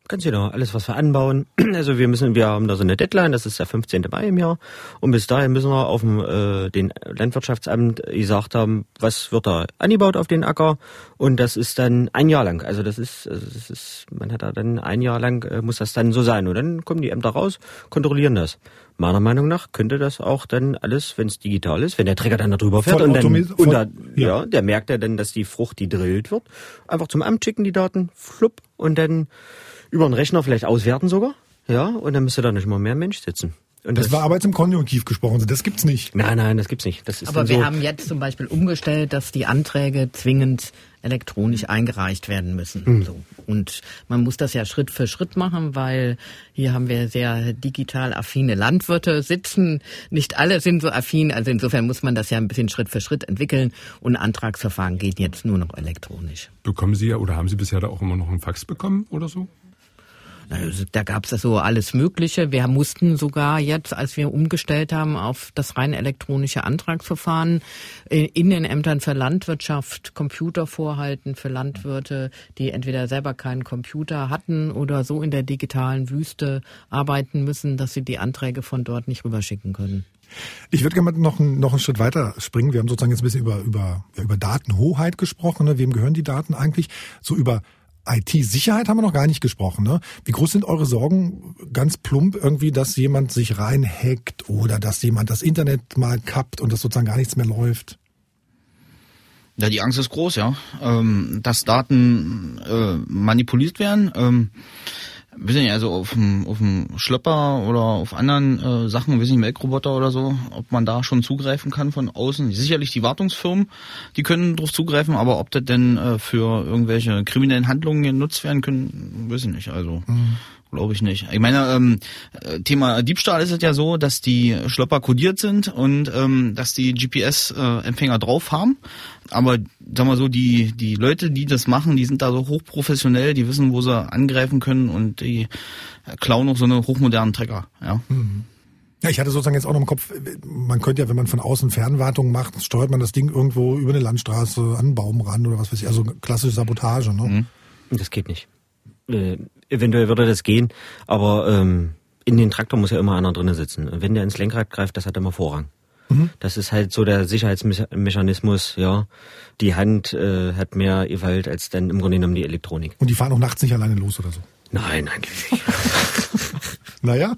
Ganz genau, alles was wir anbauen. Also wir müssen, wir haben da so eine Deadline, das ist der 15. Mai im Jahr. Und bis dahin müssen wir auf dem äh, den Landwirtschaftsamt gesagt haben, was wird da angebaut auf den Acker. Und das ist dann ein Jahr lang. Also das ist, also das ist, man hat da dann ein Jahr lang äh, muss das dann so sein. Und dann kommen die Ämter raus, kontrollieren das. Meiner Meinung nach könnte das auch dann alles, wenn es digital ist, wenn der Träger dann da drüber fährt und dann und da, ja. ja, der merkt ja dann, dass die Frucht, die drillt wird, einfach zum Amt schicken die Daten, flupp, und dann über einen Rechner vielleicht auswerten sogar. Ja, und dann müsste da nicht mal mehr Mensch sitzen. Und das, das, war aber jetzt im Konjunktiv gesprochen. Das gibt's nicht. Nein, nein, das gibt's nicht. Das ist aber wir so haben jetzt zum Beispiel umgestellt, dass die Anträge zwingend elektronisch eingereicht werden müssen. Mhm. So. Und man muss das ja Schritt für Schritt machen, weil hier haben wir sehr digital affine Landwirte sitzen. Nicht alle sind so affin, also insofern muss man das ja ein bisschen Schritt für Schritt entwickeln und Antragsverfahren geht jetzt nur noch elektronisch. Bekommen Sie ja oder haben Sie bisher da auch immer noch einen Fax bekommen oder so? Also, da gab es so alles Mögliche. Wir mussten sogar jetzt, als wir umgestellt haben auf das rein elektronische Antragsverfahren, äh, in den Ämtern für Landwirtschaft Computer vorhalten für Landwirte, die entweder selber keinen Computer hatten oder so in der digitalen Wüste arbeiten müssen, dass sie die Anträge von dort nicht rüberschicken können. Ich würde gerne noch, noch einen Schritt weiter springen. Wir haben sozusagen jetzt ein bisschen über, über, über Datenhoheit gesprochen. Ne? Wem gehören die Daten eigentlich? So über IT-Sicherheit haben wir noch gar nicht gesprochen. Ne? Wie groß sind eure Sorgen, ganz plump irgendwie, dass jemand sich reinhackt oder dass jemand das Internet mal kappt und das sozusagen gar nichts mehr läuft? Ja, die Angst ist groß, ja. Ähm, dass Daten äh, manipuliert werden. Ähm, weiß nicht, also auf dem, auf dem Schlepper oder auf anderen äh, Sachen, weiß nicht, Melkroboter oder so, ob man da schon zugreifen kann von außen. Sicherlich die Wartungsfirmen, die können drauf zugreifen, aber ob das denn äh, für irgendwelche kriminellen Handlungen genutzt werden können, weiß ich nicht. Also mhm. Glaube ich nicht. Ich meine, ähm, äh, Thema Diebstahl ist es ja so, dass die Schlöpper kodiert sind und ähm, dass die GPS-Empfänger äh, drauf haben. Aber sagen wir so, die, die Leute, die das machen, die sind da so hochprofessionell, die wissen, wo sie angreifen können und die klauen auch so eine hochmodernen Trecker. Ja. Mhm. Ja, ich hatte sozusagen jetzt auch noch im Kopf, man könnte ja, wenn man von außen Fernwartung macht, steuert man das Ding irgendwo über eine Landstraße an einen Baum ran oder was weiß ich, also klassische Sabotage. Ne? Mhm. Das geht nicht. Eventuell würde das gehen, aber ähm, in den Traktor muss ja immer einer drinnen sitzen. Wenn der ins Lenkrad greift, das hat immer Vorrang. Mhm. Das ist halt so der Sicherheitsmechanismus, ja. Die Hand äh, hat mehr Gewalt als dann im Grunde genommen die Elektronik. Und die fahren auch nachts nicht alleine los oder so? Nein, eigentlich nicht. naja.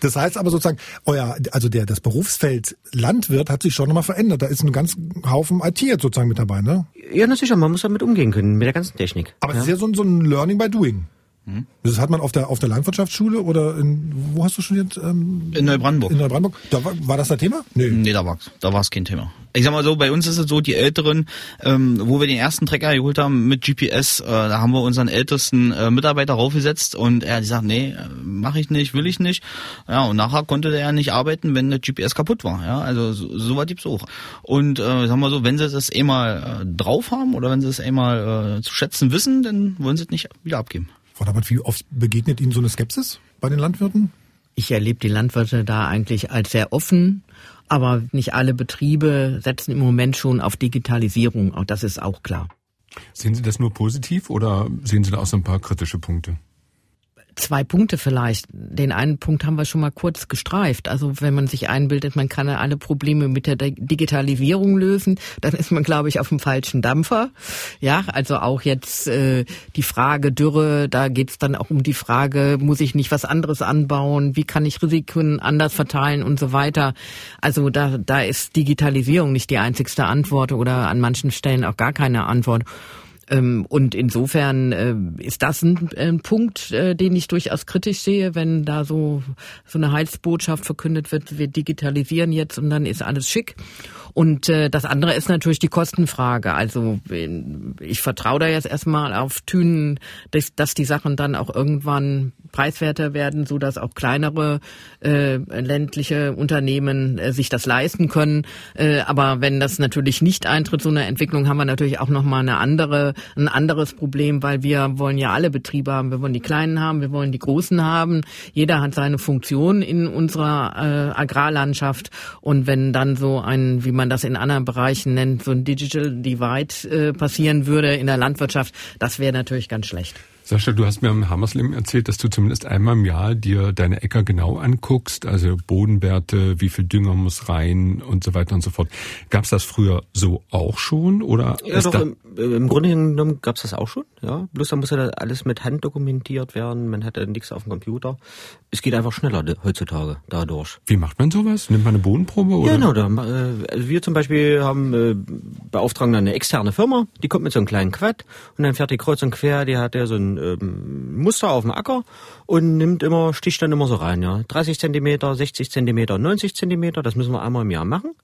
Das heißt aber sozusagen, euer, also der, das Berufsfeld Landwirt hat sich schon nochmal verändert. Da ist ein ganz Haufen IT jetzt sozusagen mit dabei, ne? Ja, na sicher, man muss damit umgehen können, mit der ganzen Technik. Aber ja? es ist ja so, so ein Learning by Doing. Hm? Das hat man auf der auf der Landwirtschaftsschule oder in, wo hast du studiert? Ähm, in Neubrandenburg. In Neubrandenburg. Da war, war das das Thema? Nee. Nee, da war da war es kein Thema. Ich sag mal so, bei uns ist es so, die Älteren, ähm, wo wir den ersten Trecker geholt haben mit GPS, äh, da haben wir unseren ältesten äh, Mitarbeiter raufgesetzt und er hat gesagt, nee, mache ich nicht, will ich nicht. Ja, und nachher konnte der ja nicht arbeiten, wenn der GPS kaputt war. Ja, also so, so war die Besuch. Und äh, sagen wir so, wenn sie das einmal äh, drauf haben oder wenn sie es einmal äh, zu schätzen wissen, dann wollen sie es nicht wieder abgeben. Frau Dabbert, wie oft begegnet Ihnen so eine Skepsis bei den Landwirten? Ich erlebe die Landwirte da eigentlich als sehr offen, aber nicht alle Betriebe setzen im Moment schon auf Digitalisierung. Auch das ist auch klar. Sehen Sie das nur positiv oder sehen Sie da auch so ein paar kritische Punkte? Zwei Punkte vielleicht. Den einen Punkt haben wir schon mal kurz gestreift. Also wenn man sich einbildet, man kann alle Probleme mit der Digitalisierung lösen, dann ist man, glaube ich, auf dem falschen Dampfer. Ja, also auch jetzt äh, die Frage Dürre, da geht es dann auch um die Frage, muss ich nicht was anderes anbauen? Wie kann ich Risiken anders verteilen und so weiter? Also da, da ist Digitalisierung nicht die einzigste Antwort oder an manchen Stellen auch gar keine Antwort. Ähm, und insofern äh, ist das ein, ein Punkt, äh, den ich durchaus kritisch sehe, wenn da so, so eine Heilsbotschaft verkündet wird, wir digitalisieren jetzt und dann ist alles schick. Und äh, das andere ist natürlich die Kostenfrage. Also ich vertraue da jetzt erstmal auf Tünen, dass, dass die Sachen dann auch irgendwann preiswerter werden, so dass auch kleinere äh, ländliche Unternehmen äh, sich das leisten können. Äh, aber wenn das natürlich nicht eintritt, so eine Entwicklung, haben wir natürlich auch noch mal eine andere ein anderes Problem, weil wir wollen ja alle Betriebe haben. Wir wollen die Kleinen haben, wir wollen die Großen haben. Jeder hat seine Funktion in unserer äh, Agrarlandschaft. Und wenn dann so ein, wie man das in anderen Bereichen nennt, so ein Digital Divide äh, passieren würde in der Landwirtschaft, das wäre natürlich ganz schlecht. Sascha, du hast mir am Hammersleben erzählt, dass du zumindest einmal im Jahr dir deine Äcker genau anguckst, also Bodenwerte, wie viel Dünger muss rein und so weiter und so fort. Gab es das früher so auch schon oder? Ja, doch, im, im, Grunde genommen gab es das auch schon, ja. Bloß da muss ja alles mit Hand dokumentiert werden, man hat ja nichts auf dem Computer. Es geht einfach schneller heutzutage dadurch. Wie macht man sowas? Nimmt man eine Bodenprobe? Oder? Ja, genau. Da, äh, also wir zum Beispiel haben äh, beauftragen eine externe Firma, die kommt mit so einem kleinen Quad und dann fährt die kreuz und quer, die hat ja so ein ähm, Muster auf dem Acker und nimmt immer, sticht dann immer so rein, ja. 30 Zentimeter, 60 Zentimeter, 90 Zentimeter, das müssen wir einmal im Jahr machen.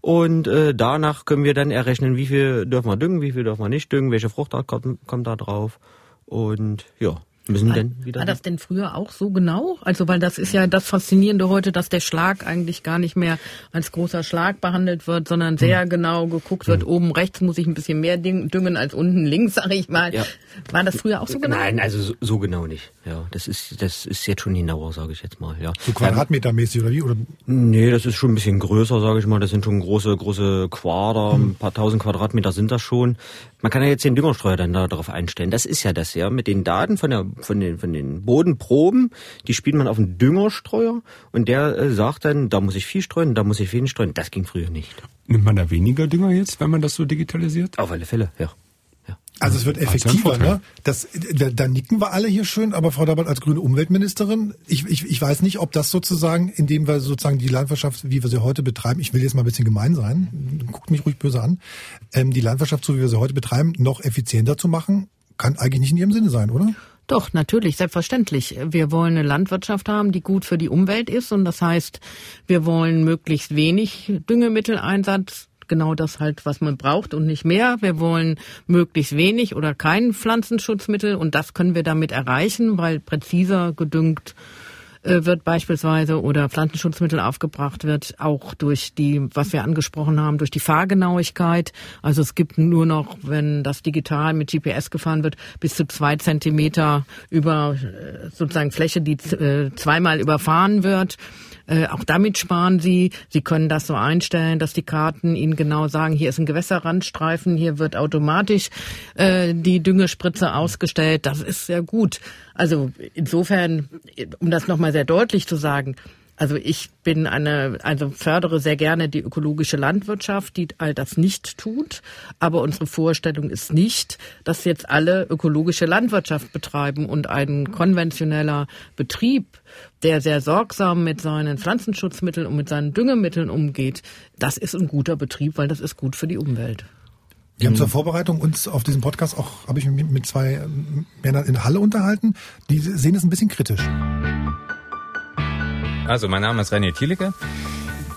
Und äh, danach können wir dann errechnen, wie viel dürfen wir düngen, wie viel dürfen wir nicht düngen, welche Fruchtart kommt, kommt da drauf. Und ja, Müssen war, denn wieder war das denn früher auch so genau? Also weil das ist ja das Faszinierende heute, dass der Schlag eigentlich gar nicht mehr als großer Schlag behandelt wird, sondern sehr hm. genau geguckt wird. Hm. Oben rechts muss ich ein bisschen mehr düngen als unten links, sag ich mal. Ja. War das früher auch so genau? Nein, also so, so, genau nicht. Ja, das ist das ist jetzt schon genauer, sage ich jetzt mal. Ja. So Quadratmetermäßig oder wie? Oder? Nee, das ist schon ein bisschen größer, sage ich mal. Das sind schon große große Quader, hm. ein paar tausend Quadratmeter sind das schon. Man kann ja jetzt den Düngerstreuer dann da darauf einstellen. Das ist ja das ja mit den Daten von der von den, von den Bodenproben, die spielt man auf den Düngerstreuer und der äh, sagt dann, da muss ich viel streuen, da muss ich wenig streuen. Das ging früher nicht. Nimmt man da weniger Dünger jetzt, wenn man das so digitalisiert? Auf alle Fälle, ja. Also es wird effektiver, ne? Das, da, da nicken wir alle hier schön, aber Frau Dabert als grüne Umweltministerin, ich, ich, ich weiß nicht, ob das sozusagen, indem wir sozusagen die Landwirtschaft, wie wir sie heute betreiben, ich will jetzt mal ein bisschen gemein sein, guckt mich ruhig böse an, ähm, die Landwirtschaft, so wie wir sie heute betreiben, noch effizienter zu machen, kann eigentlich nicht in ihrem Sinne sein, oder? Doch, natürlich, selbstverständlich. Wir wollen eine Landwirtschaft haben, die gut für die Umwelt ist. Und das heißt, wir wollen möglichst wenig Düngemitteleinsatz genau das halt, was man braucht und nicht mehr. Wir wollen möglichst wenig oder kein Pflanzenschutzmittel und das können wir damit erreichen, weil präziser gedüngt äh, wird beispielsweise oder Pflanzenschutzmittel aufgebracht wird, auch durch die, was wir angesprochen haben, durch die Fahrgenauigkeit. Also es gibt nur noch, wenn das digital mit GPS gefahren wird, bis zu zwei Zentimeter über äh, sozusagen Fläche, die äh, zweimal überfahren wird. Äh, auch damit sparen Sie. Sie können das so einstellen, dass die Karten Ihnen genau sagen, hier ist ein Gewässerrandstreifen, hier wird automatisch äh, die Düngespritze ausgestellt. Das ist sehr gut. Also insofern, um das nochmal sehr deutlich zu sagen, also ich bin eine, also fördere sehr gerne die ökologische Landwirtschaft, die all das nicht tut. Aber unsere Vorstellung ist nicht, dass jetzt alle ökologische Landwirtschaft betreiben und ein konventioneller Betrieb, der sehr sorgsam mit seinen Pflanzenschutzmitteln und mit seinen Düngemitteln umgeht, das ist ein guter Betrieb, weil das ist gut für die Umwelt. Wir haben zur Vorbereitung uns auf diesen Podcast auch, habe ich mich mit zwei Männern in Halle unterhalten. Die sehen es ein bisschen kritisch. Also mein Name ist René Thielicke.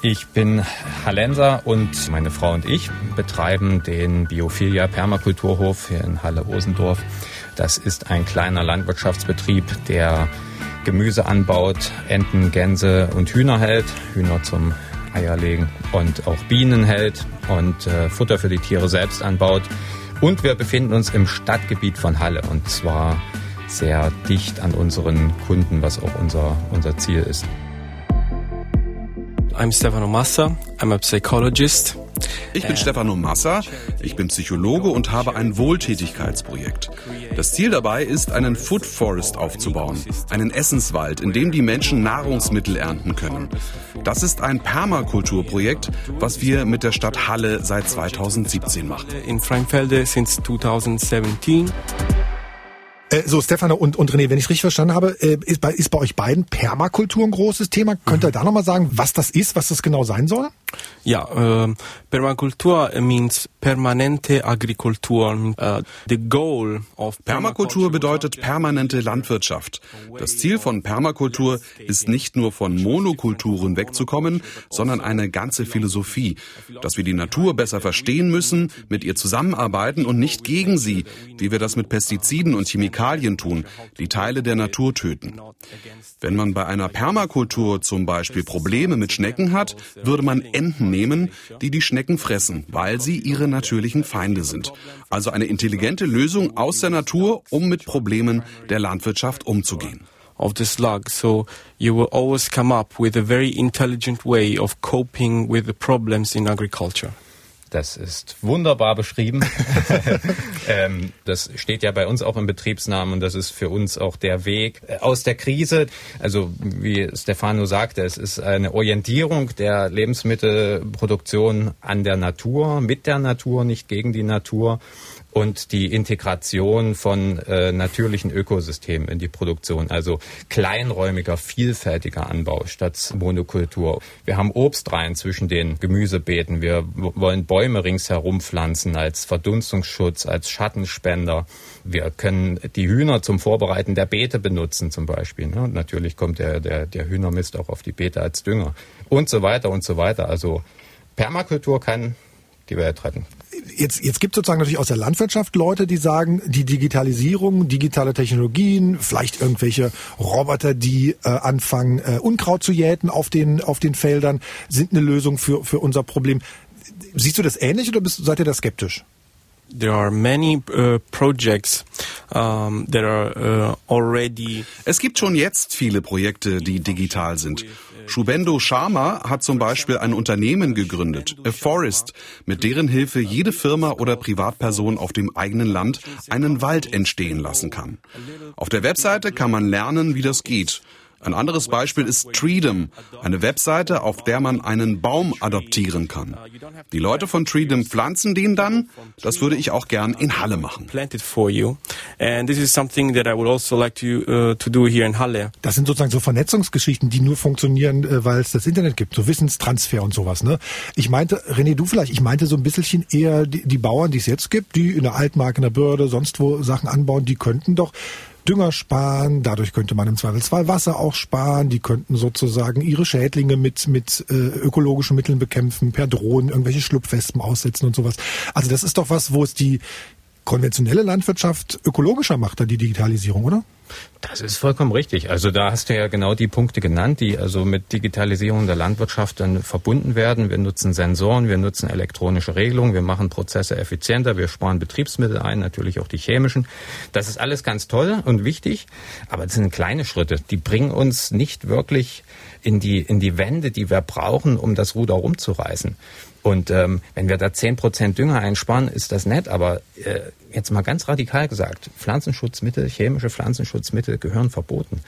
Ich bin Hallenser und meine Frau und ich betreiben den Biophilia Permakulturhof hier in Halle-Osendorf. Das ist ein kleiner Landwirtschaftsbetrieb, der Gemüse anbaut, Enten, Gänse und Hühner hält. Hühner zum Eierlegen und auch Bienen hält und äh, Futter für die Tiere selbst anbaut. Und wir befinden uns im Stadtgebiet von Halle und zwar sehr dicht an unseren Kunden, was auch unser, unser Ziel ist. I'm Stefano Massa. I'm a psychologist. Ich bin Stefano Massa, ich bin Psychologe und habe ein Wohltätigkeitsprojekt. Das Ziel dabei ist, einen Food Forest aufzubauen, einen Essenswald, in dem die Menschen Nahrungsmittel ernten können. Das ist ein Permakulturprojekt, was wir mit der Stadt Halle seit 2017 machen. In Frankfelde since 2017. Äh, so, Stefano und, und René, wenn ich richtig verstanden habe, äh, ist, bei, ist bei euch beiden Permakultur ein großes Thema. Könnt ihr da nochmal sagen, was das ist, was das genau sein soll? Ja, äh, Permakultur means permanente Agrikultur. Uh, the goal of Permakultur bedeutet permanente Landwirtschaft. Das Ziel von Permakultur ist nicht nur von Monokulturen wegzukommen, sondern eine ganze Philosophie, dass wir die Natur besser verstehen müssen, mit ihr zusammenarbeiten und nicht gegen sie, wie wir das mit Pestiziden und Chemikalien tun, die Teile der Natur töten. Wenn man bei einer Permakultur zum Beispiel Probleme mit Schnecken hat, würde man Enten nehmen, die die Schnecken fressen, weil sie ihre natürlichen Feinde sind. Also eine intelligente Lösung aus der Natur, um mit Problemen der Landwirtschaft umzugehen of the slug. So you will always come up with a very intelligent way of coping with the problems in agriculture. Das ist wunderbar beschrieben. ähm, das steht ja bei uns auch im Betriebsnamen und das ist für uns auch der Weg aus der Krise. Also wie Stefano sagte, es ist eine Orientierung der Lebensmittelproduktion an der Natur, mit der Natur, nicht gegen die Natur und die Integration von äh, natürlichen Ökosystemen in die Produktion, also kleinräumiger, vielfältiger Anbau statt Monokultur. Wir haben Obstreihen zwischen den Gemüsebeeten. Wir wollen Bäume ringsherum pflanzen als Verdunstungsschutz, als Schattenspender. Wir können die Hühner zum Vorbereiten der Beete benutzen zum Beispiel. Ne? Und natürlich kommt der, der, der Hühnermist auch auf die Beete als Dünger und so weiter und so weiter. Also Permakultur kann die Welt retten. Jetzt, jetzt gibt es sozusagen natürlich aus der Landwirtschaft Leute, die sagen, die Digitalisierung, digitale Technologien, vielleicht irgendwelche Roboter, die äh, anfangen, äh, Unkraut zu jäten auf den, auf den Feldern, sind eine Lösung für, für unser Problem. Siehst du das ähnlich oder bist, seid ihr da skeptisch? There are many uh, projects um, that are uh, already. Es gibt schon jetzt viele Projekte, die digital sind. Shubendo Sharma hat zum Beispiel ein Unternehmen gegründet, A Forest, mit deren Hilfe jede Firma oder Privatperson auf dem eigenen Land einen Wald entstehen lassen kann. Auf der Webseite kann man lernen, wie das geht. Ein anderes Beispiel ist Treedom, eine Webseite, auf der man einen Baum adoptieren kann. Die Leute von Treedom pflanzen den dann. Das würde ich auch gern in Halle machen. Also das sind sozusagen so Vernetzungsgeschichten, die nur funktionieren, äh, weil es das Internet gibt, so Wissenstransfer und sowas. Ne? Ich meinte, René, du vielleicht, ich meinte so ein bisschen eher die, die Bauern, die es jetzt gibt, die in der Altmark, in der Börde, sonst wo Sachen anbauen, die könnten doch Dünger sparen, dadurch könnte man im Zweifelsfall Wasser auch sparen, die könnten sozusagen ihre Schädlinge mit, mit äh, ökologischen Mitteln bekämpfen, per Drohnen irgendwelche Schlupfwespen aussetzen und sowas. Also das ist doch was, wo es die konventionelle Landwirtschaft ökologischer macht, da die Digitalisierung, oder? Das ist vollkommen richtig. Also da hast du ja genau die Punkte genannt, die also mit Digitalisierung der Landwirtschaft dann verbunden werden. Wir nutzen Sensoren, wir nutzen elektronische Regelungen, wir machen Prozesse effizienter, wir sparen Betriebsmittel ein, natürlich auch die chemischen. Das ist alles ganz toll und wichtig, aber das sind kleine Schritte. Die bringen uns nicht wirklich in die, in die Wände, die wir brauchen, um das Ruder rumzureißen. Und ähm, wenn wir da zehn Prozent Dünger einsparen, ist das nett, aber äh, jetzt mal ganz radikal gesagt, Pflanzenschutzmittel, chemische Pflanzenschutzmittel gehören verboten.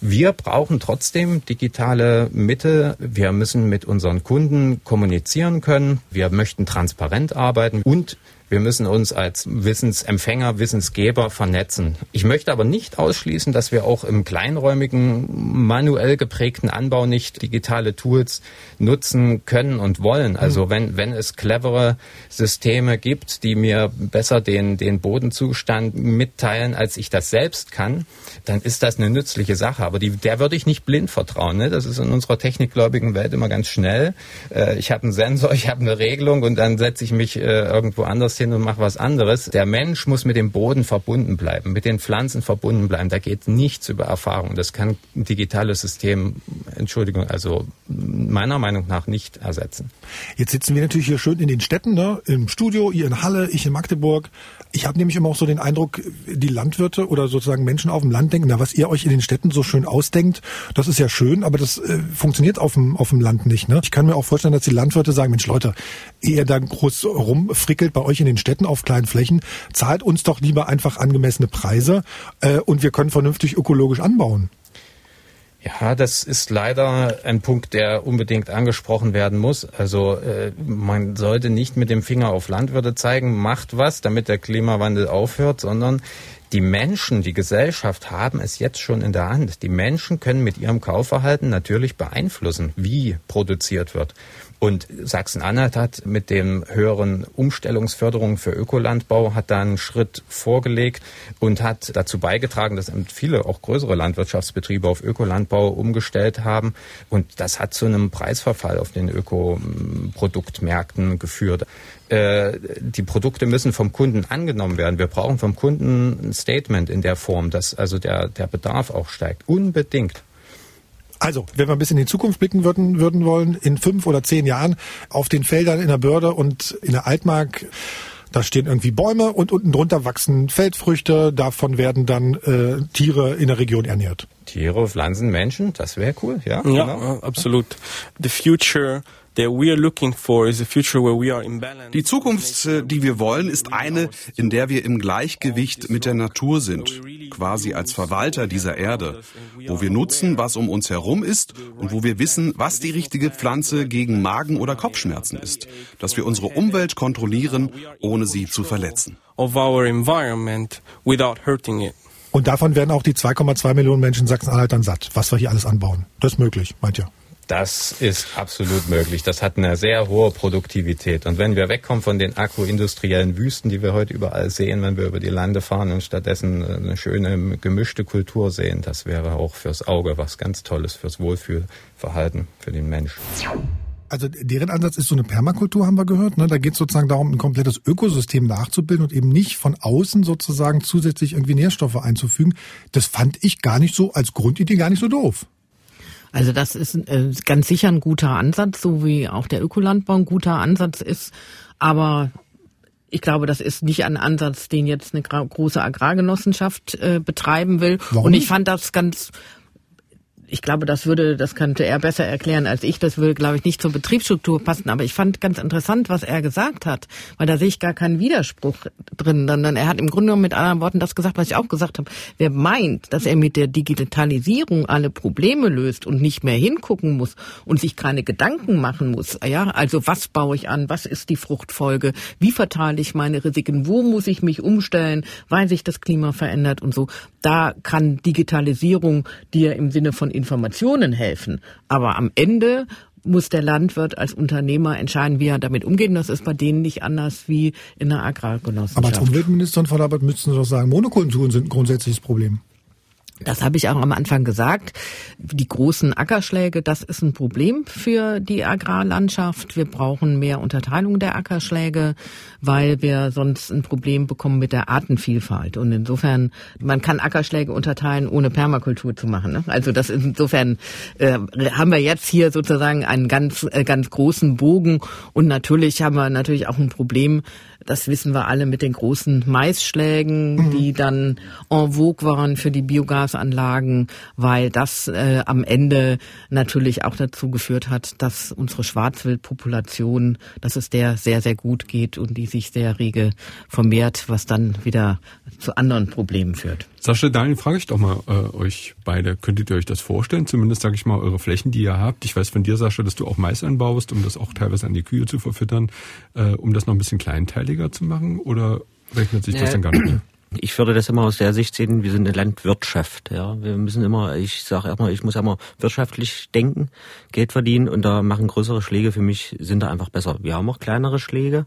Wir brauchen trotzdem digitale Mittel. Wir müssen mit unseren Kunden kommunizieren können. Wir möchten transparent arbeiten und wir müssen uns als Wissensempfänger, Wissensgeber vernetzen. Ich möchte aber nicht ausschließen, dass wir auch im kleinräumigen, manuell geprägten Anbau nicht digitale Tools nutzen können und wollen. Also mhm. wenn, wenn es clevere Systeme gibt, die mir besser den, den Bodenzustand mitteilen, als ich das selbst kann, dann ist das eine nützliche Sache. Aber die, der würde ich nicht blind vertrauen. Ne? Das ist in unserer technikgläubigen Welt immer ganz schnell. Äh, ich habe einen Sensor, ich habe eine Regelung und dann setze ich mich äh, irgendwo anders woanders hin und mache was anderes. Der Mensch muss mit dem Boden verbunden bleiben, mit den Pflanzen verbunden bleiben. Da geht nichts über Erfahrung. Das kann ein digitales System, Entschuldigung, also meiner Meinung nach nicht ersetzen. Jetzt sitzen wir natürlich hier schön in den Städten, ne? im Studio, ihr in Halle, ich in Magdeburg. Ich habe nämlich immer auch so den Eindruck, die Landwirte oder sozusagen Menschen auf dem Land denken, na, was ihr euch in den Städten so schön ausdenkt, das ist ja schön, aber das äh, funktioniert auf dem, auf dem Land nicht. Ne? Ich kann mir auch vorstellen, dass die Landwirte sagen, Mensch Leute, ihr da groß rumfrickelt bei euch in den Städten auf kleinen Flächen, zahlt uns doch lieber einfach angemessene Preise äh, und wir können vernünftig ökologisch anbauen. Ja, das ist leider ein Punkt, der unbedingt angesprochen werden muss. Also äh, man sollte nicht mit dem Finger auf Landwirte zeigen, macht was, damit der Klimawandel aufhört, sondern die Menschen, die Gesellschaft haben es jetzt schon in der Hand. Die Menschen können mit ihrem Kaufverhalten natürlich beeinflussen, wie produziert wird. Und Sachsen-Anhalt hat mit dem höheren Umstellungsförderung für Ökolandbau hat da einen Schritt vorgelegt und hat dazu beigetragen, dass viele auch größere Landwirtschaftsbetriebe auf Ökolandbau umgestellt haben. Und das hat zu einem Preisverfall auf den Ökoproduktmärkten geführt. Äh, die Produkte müssen vom Kunden angenommen werden. Wir brauchen vom Kunden ein Statement in der Form, dass also der, der Bedarf auch steigt. Unbedingt. Also, wenn wir ein bisschen in die Zukunft blicken würden, würden wollen, in fünf oder zehn Jahren auf den Feldern in der Börde und in der Altmark, da stehen irgendwie Bäume und unten drunter wachsen Feldfrüchte. Davon werden dann äh, Tiere in der Region ernährt. Tiere, Pflanzen, Menschen, das wäre cool, ja? Ja, genau. absolut. The future that we are looking for is a future where we are in balance. Die Zukunft, äh, die wir wollen, ist eine, in der wir im Gleichgewicht mit der Natur sind, quasi als Verwalter dieser Erde, wo wir nutzen, was um uns herum ist und wo wir wissen, was die richtige Pflanze gegen Magen- oder Kopfschmerzen ist, dass wir unsere Umwelt kontrollieren, ohne sie zu verletzen. Of our environment without hurting it. Und davon werden auch die 2,2 Millionen Menschen in Sachsen-Anhalt dann satt, was wir hier alles anbauen. Das ist möglich, meint ihr? Das ist absolut möglich. Das hat eine sehr hohe Produktivität. Und wenn wir wegkommen von den agroindustriellen Wüsten, die wir heute überall sehen, wenn wir über die Lande fahren und stattdessen eine schöne gemischte Kultur sehen, das wäre auch fürs Auge was ganz Tolles, fürs Wohlfühlverhalten für den Mensch. Also deren Ansatz ist so eine Permakultur, haben wir gehört. Ne? Da geht es sozusagen darum, ein komplettes Ökosystem nachzubilden und eben nicht von außen sozusagen zusätzlich irgendwie Nährstoffe einzufügen. Das fand ich gar nicht so als Grundidee gar nicht so doof. Also das ist äh, ganz sicher ein guter Ansatz, so wie auch der Ökolandbau ein guter Ansatz ist. Aber ich glaube, das ist nicht ein Ansatz, den jetzt eine große Agrargenossenschaft äh, betreiben will. Warum? Und ich fand das ganz ich glaube, das würde, das könnte er besser erklären als ich. Das würde, glaube ich, nicht zur Betriebsstruktur passen. Aber ich fand ganz interessant, was er gesagt hat, weil da sehe ich gar keinen Widerspruch drin, sondern er hat im Grunde genommen mit anderen Worten das gesagt, was ich auch gesagt habe. Wer meint, dass er mit der Digitalisierung alle Probleme löst und nicht mehr hingucken muss und sich keine Gedanken machen muss, ja, also was baue ich an, was ist die Fruchtfolge, wie verteile ich meine Risiken, wo muss ich mich umstellen, weil sich das Klima verändert und so, da kann Digitalisierung dir im Sinne von Informationen helfen. Aber am Ende muss der Landwirt als Unternehmer entscheiden, wie er damit umgeht. Das ist bei denen nicht anders wie in der Agrargenossenschaft. Aber als Umweltministerin, Frau Labert, müssten Sie doch sagen, Monokulturen sind ein grundsätzliches Problem. Das habe ich auch am Anfang gesagt. Die großen Ackerschläge, das ist ein Problem für die Agrarlandschaft. Wir brauchen mehr Unterteilung der Ackerschläge, weil wir sonst ein Problem bekommen mit der Artenvielfalt. Und insofern, man kann Ackerschläge unterteilen, ohne Permakultur zu machen. Ne? Also das ist insofern äh, haben wir jetzt hier sozusagen einen ganz äh, ganz großen Bogen. Und natürlich haben wir natürlich auch ein Problem das wissen wir alle mit den großen Maisschlägen, mhm. die dann en vogue waren für die Biogasanlagen, weil das äh, am Ende natürlich auch dazu geführt hat, dass unsere Schwarzwildpopulation, dass es der sehr, sehr gut geht und die sich sehr rege vermehrt, was dann wieder zu anderen Problemen führt. Sascha, Daniel, frage ich doch mal äh, euch beide. Könntet ihr euch das vorstellen? Zumindest sage ich mal eure Flächen, die ihr habt. Ich weiß von dir, Sascha, dass du auch Mais anbaust, um das auch teilweise an die Kühe zu verfüttern, äh, um das noch ein bisschen kleinteiliger zu machen? Oder rechnet sich das dann gar nicht mehr? Ich würde das immer aus der Sicht sehen, wir sind eine Landwirtschaft. Ja, wir müssen immer, ich sage immer, ich muss immer wirtschaftlich denken, Geld verdienen und da machen größere Schläge für mich sind da einfach besser. Wir haben auch kleinere Schläge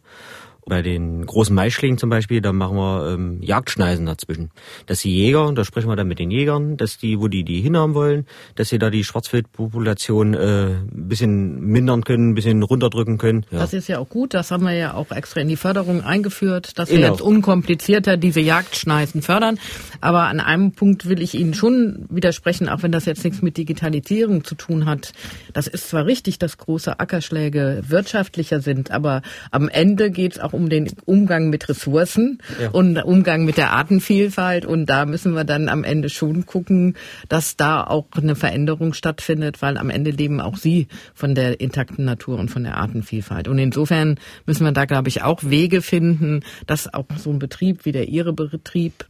bei den großen Maisschlägen zum Beispiel, da machen wir ähm, Jagdschneisen dazwischen. Dass die Jäger, da sprechen wir dann mit den Jägern, dass die, wo die die hinhaben wollen, dass sie da die Schwarzwildpopulation äh, ein bisschen mindern können, ein bisschen runterdrücken können. Ja. Das ist ja auch gut, das haben wir ja auch extra in die Förderung eingeführt, dass wir genau. jetzt unkomplizierter diese Jagdschneisen fördern. Aber an einem Punkt will ich Ihnen schon widersprechen, auch wenn das jetzt nichts mit Digitalisierung zu tun hat. Das ist zwar richtig, dass große Ackerschläge wirtschaftlicher sind, aber am Ende geht es auch um den Umgang mit Ressourcen ja. und Umgang mit der Artenvielfalt. Und da müssen wir dann am Ende schon gucken, dass da auch eine Veränderung stattfindet, weil am Ende leben auch sie von der intakten Natur und von der Artenvielfalt. Und insofern müssen wir da, glaube ich, auch Wege finden, dass auch so ein Betrieb wie der Ihre Betrieb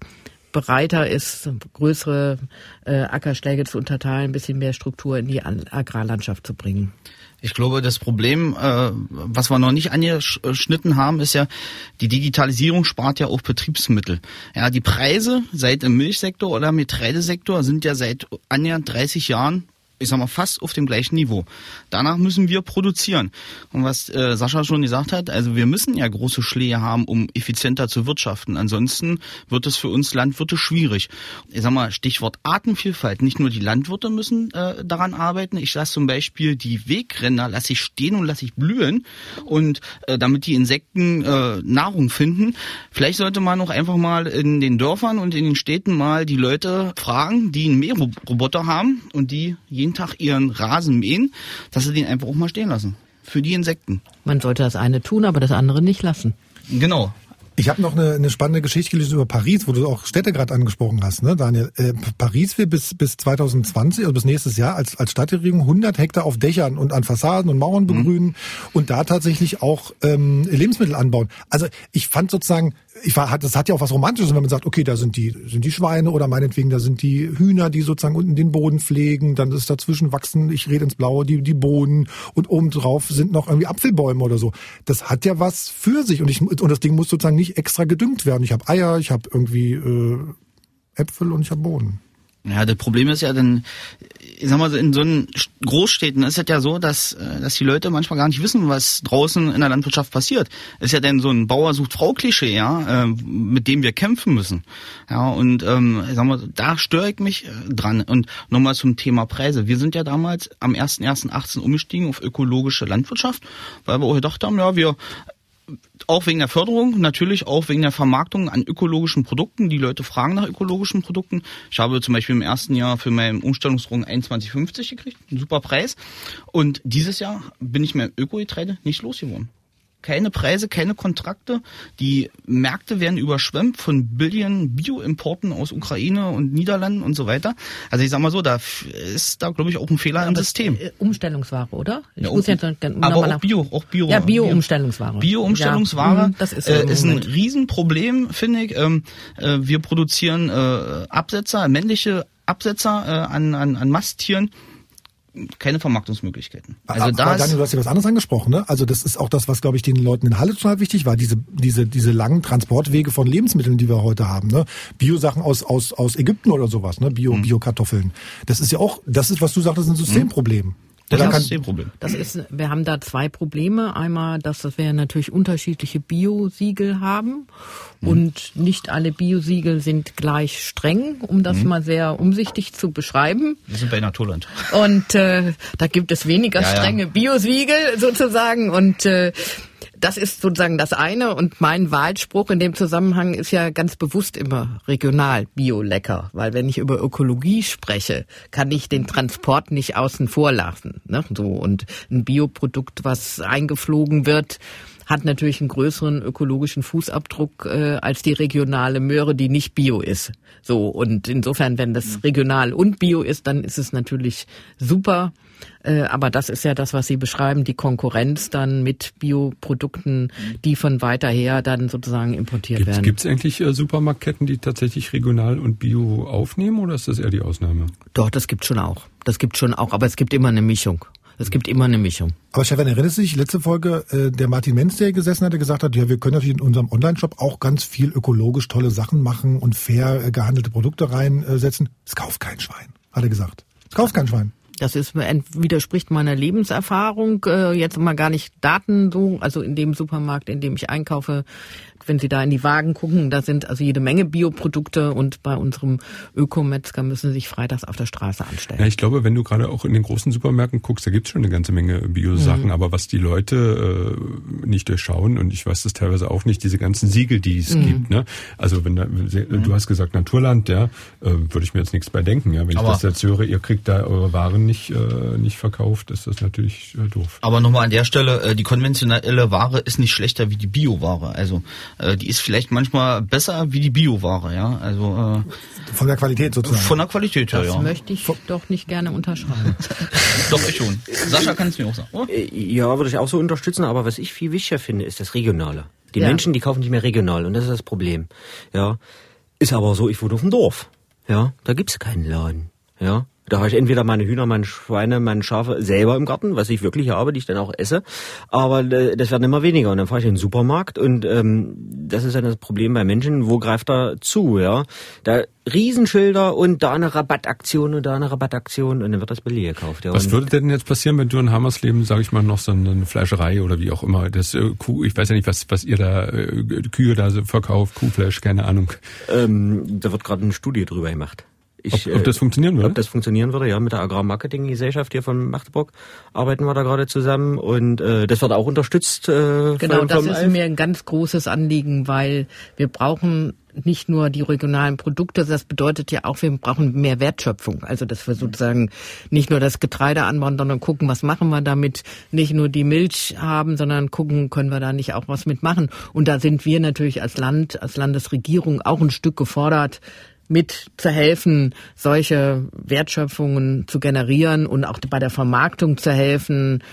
bereiter ist, größere äh, Ackerschläge zu unterteilen, ein bisschen mehr Struktur in die Agrarlandschaft zu bringen. Ich glaube, das Problem, äh, was wir noch nicht angeschnitten haben, ist ja, die Digitalisierung spart ja auch Betriebsmittel. Ja, die Preise seit im Milchsektor oder im Getreidesektor sind ja seit annähernd 30 Jahren ich sag mal, fast auf dem gleichen Niveau. Danach müssen wir produzieren. Und was äh, Sascha schon gesagt hat, also wir müssen ja große Schläge haben, um effizienter zu wirtschaften. Ansonsten wird es für uns Landwirte schwierig. Ich sag mal, Stichwort Artenvielfalt. Nicht nur die Landwirte müssen äh, daran arbeiten. Ich lasse zum Beispiel die Wegränder, lasse ich stehen und lasse ich blühen. Und äh, damit die Insekten äh, Nahrung finden. Vielleicht sollte man auch einfach mal in den Dörfern und in den Städten mal die Leute fragen, die einen Mähroboter haben und die jeden jeden Tag ihren Rasen mähen, dass sie den einfach auch mal stehen lassen. Für die Insekten. Man sollte das eine tun, aber das andere nicht lassen. Genau. Ich habe noch eine, eine spannende Geschichte gelesen über Paris, wo du auch Städte gerade angesprochen hast, ne, Daniel. Äh, Paris will bis bis 2020, also bis nächstes Jahr als als Stadtregierung 100 Hektar auf Dächern und an Fassaden und Mauern begrünen mhm. und da tatsächlich auch ähm, Lebensmittel anbauen. Also ich fand sozusagen ich war, das hat ja auch was Romantisches, wenn man sagt, okay, da sind die, sind die Schweine oder meinetwegen, da sind die Hühner, die sozusagen unten den Boden pflegen, dann ist dazwischen wachsen, ich rede ins Blaue, die, die Bohnen und obendrauf sind noch irgendwie Apfelbäume oder so. Das hat ja was für sich und ich, und das Ding muss sozusagen nicht extra gedüngt werden. Ich habe Eier, ich habe irgendwie äh, Äpfel und ich habe Bohnen. Ja, das Problem ist ja dann, ich sag mal, in so einen Großstädten ist es ja so, dass, äh, dass die Leute manchmal gar nicht wissen, was draußen in der Landwirtschaft passiert. Ist ja denn so ein Bauer sucht Frau Klischee, ja, äh, mit dem wir kämpfen müssen. Ja, und ähm, ich sag mal, da störe ich mich äh, dran. Und nochmal zum Thema Preise. Wir sind ja damals am 1.1.18 umgestiegen auf ökologische Landwirtschaft, weil wir auch gedacht haben, ja, wir auch wegen der Förderung, natürlich auch wegen der Vermarktung an ökologischen Produkten. Die Leute fragen nach ökologischen Produkten. Ich habe zum Beispiel im ersten Jahr für meinen Umstellungsdrogen 21,50 gekriegt, ein super Preis. Und dieses Jahr bin ich mir Öko-Getreide nicht losgeworden keine Preise, keine Kontrakte. Die Märkte werden überschwemmt von Billion Bio-Importen aus Ukraine und Niederlanden und so weiter. Also ich sag mal so, da ist da glaube ich auch ein Fehler ja, im System. Äh, Umstellungsware, oder? Ich ja, muss jetzt aber auch Bio, auch Bio. Ja, Bio-Umstellungsware. Bio-Umstellungsware ja, das ist, äh, ist ein Riesenproblem, finde ich. Ähm, äh, wir produzieren äh, Absetzer, männliche Absetzer äh, an, an, an Masttieren keine Vermarktungsmöglichkeiten. Also da Daniel, du hast ja was anderes angesprochen, ne? Also das ist auch das, was glaube ich den Leuten in Halle total wichtig war, diese diese diese langen Transportwege von Lebensmitteln, die wir heute haben, ne? Biosachen aus aus aus Ägypten oder sowas, ne? Bio mhm. Biokartoffeln. Das ist ja auch, das ist was du sagst, das ist ein Systemproblem. Mhm. Das Oder ist das Problem. Das ist, wir haben da zwei Probleme. Einmal, dass wir natürlich unterschiedliche Biosiegel haben mhm. und nicht alle Biosiegel sind gleich streng, um das mhm. mal sehr umsichtig zu beschreiben. Wir sind bei Naturland. Und äh, da gibt es weniger ja, strenge ja. Biosiegel sozusagen und äh, das ist sozusagen das eine und mein Wahlspruch in dem Zusammenhang ist ja ganz bewusst immer regional, bio, lecker, weil wenn ich über Ökologie spreche, kann ich den Transport nicht außen vor lassen. Ne? So und ein Bioprodukt, was eingeflogen wird, hat natürlich einen größeren ökologischen Fußabdruck äh, als die regionale Möhre, die nicht bio ist. So und insofern, wenn das regional und bio ist, dann ist es natürlich super. Äh, aber das ist ja das, was Sie beschreiben, die Konkurrenz dann mit Bioprodukten, die von weiter her dann sozusagen importiert gibt's, werden. Gibt es eigentlich äh, Supermarktketten, die tatsächlich regional und bio aufnehmen oder ist das eher die Ausnahme? Doch, das gibt schon auch. Das gibt schon auch, aber es gibt immer eine Mischung. Es gibt immer eine Mischung. Aber Stefan, erinnerst du dich, letzte Folge, äh, der Martin Menz, der gesessen hat, der gesagt hat, ja, wir können natürlich in unserem Online-Shop auch ganz viel ökologisch tolle Sachen machen und fair äh, gehandelte Produkte reinsetzen. Es kauft kein Schwein, hat er gesagt. Es kauft kein Schwein. Das ist widerspricht meiner Lebenserfahrung. Äh, jetzt mal gar nicht Daten so, also in dem Supermarkt, in dem ich einkaufe, wenn Sie da in die Wagen gucken, da sind also jede Menge Bioprodukte und bei unserem Ökometzger müssen Sie sich freitags auf der Straße anstellen. Ja, ich glaube, wenn du gerade auch in den großen Supermärkten guckst, da gibt's schon eine ganze Menge Biosachen, mhm. aber was die Leute äh, nicht durchschauen, und ich weiß das teilweise auch nicht, diese ganzen Siegel, die es mhm. gibt. Ne? Also wenn da, du hast gesagt Naturland, ja, äh, würde ich mir jetzt nichts bei denken. Ja, wenn aber ich das jetzt höre, ihr kriegt da eure Waren nicht, äh, nicht verkauft, ist das natürlich äh, doof. Aber nochmal an der Stelle, äh, die konventionelle Ware ist nicht schlechter wie die Bioware. Also äh, die ist vielleicht manchmal besser wie die Bioware, ja. Also äh, von der Qualität sozusagen. Von der Qualität her, das ja. Das möchte ich doch nicht gerne unterschreiben. doch ich schon. Sascha kann es mir auch sagen. Oder? Äh, ja, würde ich auch so unterstützen. Aber was ich viel wichtiger finde, ist das Regionale. Die ja. Menschen, die kaufen nicht mehr regional und das ist das Problem. Ja, ist aber so. Ich wohne auf dem Dorf. Ja, da gibt's keinen Laden. Ja, da habe ich entweder meine Hühner, meine Schweine, meine Schafe selber im Garten, was ich wirklich habe, die ich dann auch esse. Aber äh, das werden immer weniger. Und dann fahre ich in den Supermarkt und ähm, das ist dann das Problem bei Menschen. Wo greift er zu? Ja, da Riesenschilder und da eine Rabattaktion und da eine Rabattaktion und dann wird das billig gekauft. Ja. Was würde denn jetzt passieren, wenn du in Hammersleben, sage ich mal, noch so eine Fleischerei oder wie auch immer, das äh, Kuh, ich weiß ja nicht, was was ihr da äh, Kühe da so verkauft, Kuhfleisch, keine Ahnung. Ähm, da wird gerade eine Studie drüber gemacht. Ich, ob, ob, das funktionieren würde? Ob das funktionieren würde, ja. Mit der Agrarmarketinggesellschaft hier von Magdeburg arbeiten wir da gerade zusammen und äh, das wird auch unterstützt. Äh, genau, das ist mir ein ganz großes Anliegen, weil wir brauchen nicht nur die regionalen Produkte, das bedeutet ja auch, wir brauchen mehr Wertschöpfung. Also dass wir sozusagen nicht nur das Getreide anbauen, sondern gucken, was machen wir damit, nicht nur die Milch haben, sondern gucken, können wir da nicht auch was mitmachen. Und da sind wir natürlich als Land, als Landesregierung auch ein Stück gefordert, mit zu helfen, solche Wertschöpfungen zu generieren und auch bei der Vermarktung zu helfen,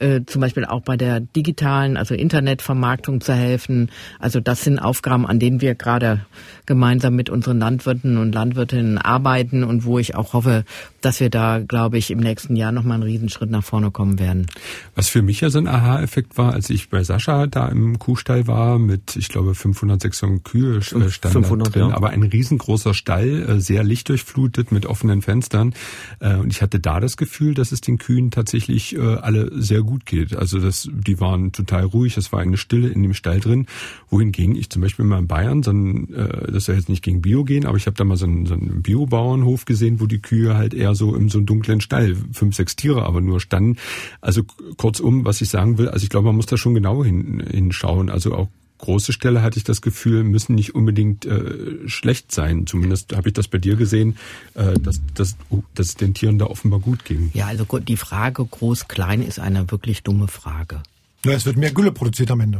äh, zum Beispiel auch bei der digitalen, also Internetvermarktung zu helfen. Also das sind Aufgaben, an denen wir gerade gemeinsam mit unseren Landwirten und Landwirtinnen arbeiten und wo ich auch hoffe, dass wir da, glaube ich, im nächsten Jahr nochmal einen Riesenschritt nach vorne kommen werden. Was für mich ja so ein Aha-Effekt war, als ich bei Sascha da im Kuhstall war mit, ich glaube, 500, 600 Kühe äh, standen 500, drin, ja. aber ein riesengroßer Stall, äh, sehr lichtdurchflutet mit offenen Fenstern. Und ich hatte da das Gefühl, dass es den Kühen tatsächlich alle sehr gut geht. Also das, die waren total ruhig, es war eine Stille in dem Stall drin. Wohingegen ich zum Beispiel mal in Bayern, so ein, äh, das soll jetzt nicht gegen Bio gehen, aber ich habe da mal so einen, so einen Biobauernhof gesehen, wo die Kühe halt eher so in so einem dunklen Stall, fünf, sechs Tiere aber nur standen. Also kurzum, was ich sagen will, also ich glaube, man muss da schon genau hin, hinschauen. Also auch große Ställe, hatte ich das Gefühl, müssen nicht unbedingt äh, schlecht sein. Zumindest habe ich das bei dir gesehen, äh, dass, dass, dass es den Tieren da offenbar gut ging. Ja, also die Frage groß-klein ist eine wirklich dumme Frage. Ja, es wird mehr Gülle produziert am Ende.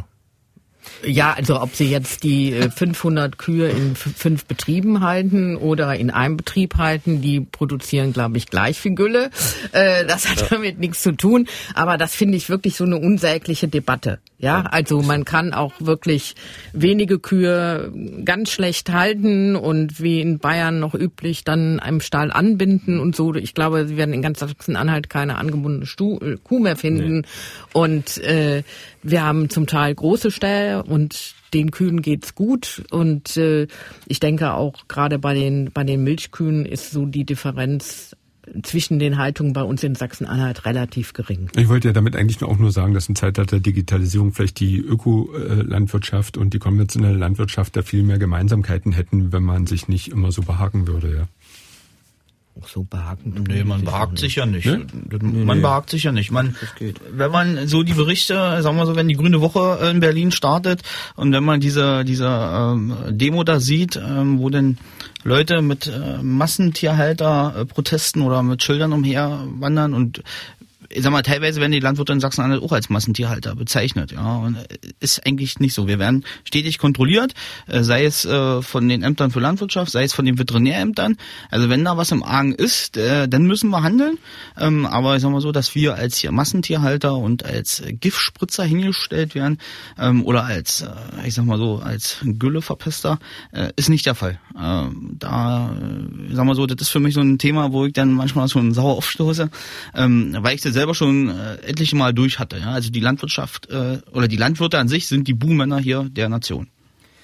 Ja, also ob Sie jetzt die 500 äh, Kühe in fünf Betrieben halten oder in einem Betrieb halten, die produzieren, glaube ich, gleich viel Gülle. Äh, das hat damit nichts zu tun. Aber das finde ich wirklich so eine unsägliche Debatte. Ja, also man kann auch wirklich wenige Kühe ganz schlecht halten und wie in Bayern noch üblich dann einem Stall anbinden und so. Ich glaube, sie werden in ganz Sachsen-Anhalt keine angebundene Stu Kuh mehr finden. Nee. Und äh, wir haben zum Teil große Ställe und den Kühen geht's gut und äh, ich denke auch gerade bei den bei den Milchkühen ist so die Differenz zwischen den Haltungen bei uns in Sachsen-Anhalt relativ gering. Ich wollte ja damit eigentlich auch nur sagen, dass im Zeitalter der Digitalisierung vielleicht die Ökolandwirtschaft und die konventionelle Landwirtschaft da viel mehr Gemeinsamkeiten hätten, wenn man sich nicht immer so behaken würde, ja so behaken. Nee, man behagt sich ja nicht. Ne? Man nee, behagt sich ja nicht. Man, wenn man so die Berichte, sagen wir so, wenn die Grüne Woche in Berlin startet und wenn man diese, diese ähm, Demo da sieht, ähm, wo denn Leute mit äh, Massentierhalter-Protesten oder mit Schildern umherwandern und ich sag mal, teilweise werden die Landwirte in Sachsen-Anhalt auch als Massentierhalter bezeichnet, ja, und äh, ist eigentlich nicht so. Wir werden stetig kontrolliert, äh, sei es äh, von den Ämtern für Landwirtschaft, sei es von den Veterinärämtern. Also wenn da was im Argen ist, dann müssen wir handeln. Ähm, aber ich sag mal so, dass wir als hier Massentierhalter und als Giftspritzer hingestellt werden ähm, oder als, ich sag mal so, als Gülleverpester, ist nicht der Fall. Ähm, da, sag mal so, das ist für mich so ein Thema, wo ich dann manchmal so sauer aufstoße, weil ich das selber schon äh, etliche Mal durch hatte. Ja? Also die Landwirtschaft äh, oder die Landwirte an sich sind die Buhmänner hier der Nation.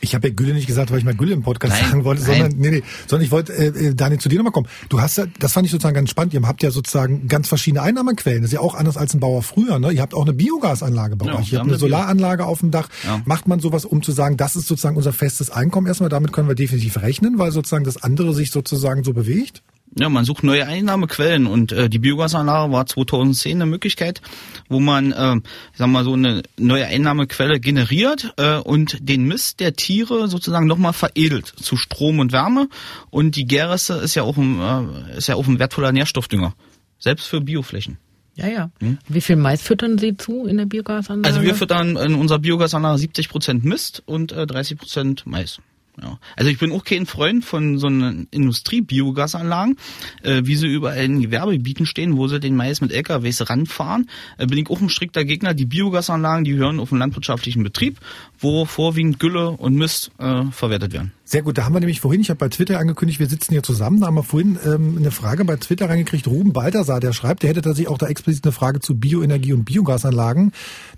Ich habe ja Gülle nicht gesagt, weil ich mal Gülle im Podcast nein, sagen wollte, sondern nee, nee, sondern ich wollte äh, äh, Daniel zu dir nochmal kommen. Du hast ja, das fand ich sozusagen ganz spannend. Ihr habt ja sozusagen ganz verschiedene Einnahmequellen. Das ist ja auch anders als ein Bauer früher. Ne? Ihr habt auch eine Biogasanlage bei ja, euch. Ihr habt eine Solaranlage auf dem Dach. Ja. Macht man sowas, um zu sagen, das ist sozusagen unser festes Einkommen erstmal. Damit können wir definitiv rechnen, weil sozusagen das andere sich sozusagen so bewegt. Ja, man sucht neue Einnahmequellen und äh, die Biogasanlage war 2010 eine Möglichkeit, wo man, äh, sagen wir mal so, eine neue Einnahmequelle generiert äh, und den Mist der Tiere sozusagen nochmal veredelt zu Strom und Wärme. Und die Gärreste ist ja auch ein, äh, ist ja auch ein wertvoller Nährstoffdünger, selbst für Bioflächen. Ja, ja. Hm? Wie viel Mais füttern Sie zu in der Biogasanlage? Also wir füttern in unserer Biogasanlage 70 Prozent Mist und äh, 30 Prozent Mais. Ja. Also ich bin auch kein Freund von so einen Industriebiogasanlagen, äh, wie sie überall in Gewerbegebieten stehen, wo sie den Mais mit LKWs ranfahren. Äh, bin ich auch ein strikter Gegner. Die Biogasanlagen, die hören auf einen landwirtschaftlichen Betrieb, wo vorwiegend Gülle und Mist äh, verwertet werden. Sehr gut, da haben wir nämlich vorhin, ich habe bei Twitter angekündigt, wir sitzen hier zusammen, da haben wir vorhin ähm, eine Frage bei Twitter reingekriegt, Ruben Balthasar, der schreibt, der hätte tatsächlich auch da explizit eine Frage zu Bioenergie und Biogasanlagen,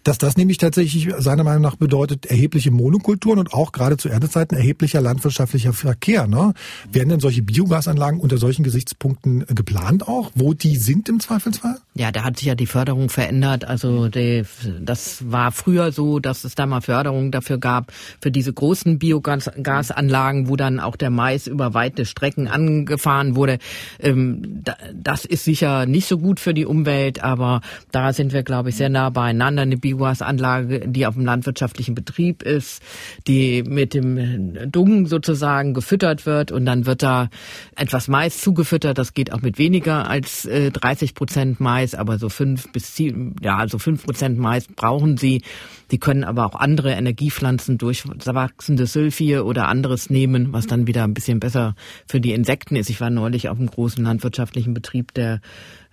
dass das nämlich tatsächlich seiner Meinung nach bedeutet, erhebliche Monokulturen und auch gerade zu Erdezeiten erheblicher landwirtschaftlicher Verkehr. Ne? Werden denn solche Biogasanlagen unter solchen Gesichtspunkten geplant auch, wo die sind im Zweifelsfall? Ja, da hat sich ja die Förderung verändert. Also die, das war früher so, dass es da mal Förderung dafür gab, für diese großen Biogasanlagen, wo dann auch der Mais über weite Strecken angefahren wurde. Ähm, das ist sicher nicht so gut für die Umwelt, aber da sind wir, glaube ich, sehr nah beieinander. Eine Biogasanlage, die auf dem landwirtschaftlichen Betrieb ist, die mit dem Dung sozusagen gefüttert wird und dann wird da etwas Mais zugefüttert. Das geht auch mit weniger als äh, 30 Prozent Mais, aber so fünf bis sieben, ja, also fünf Prozent Mais brauchen sie. Die können aber auch andere Energiepflanzen durch wachsende Sylphie oder anderes nehmen, was dann wieder ein bisschen besser für die Insekten ist. Ich war neulich auf einem großen landwirtschaftlichen Betrieb, der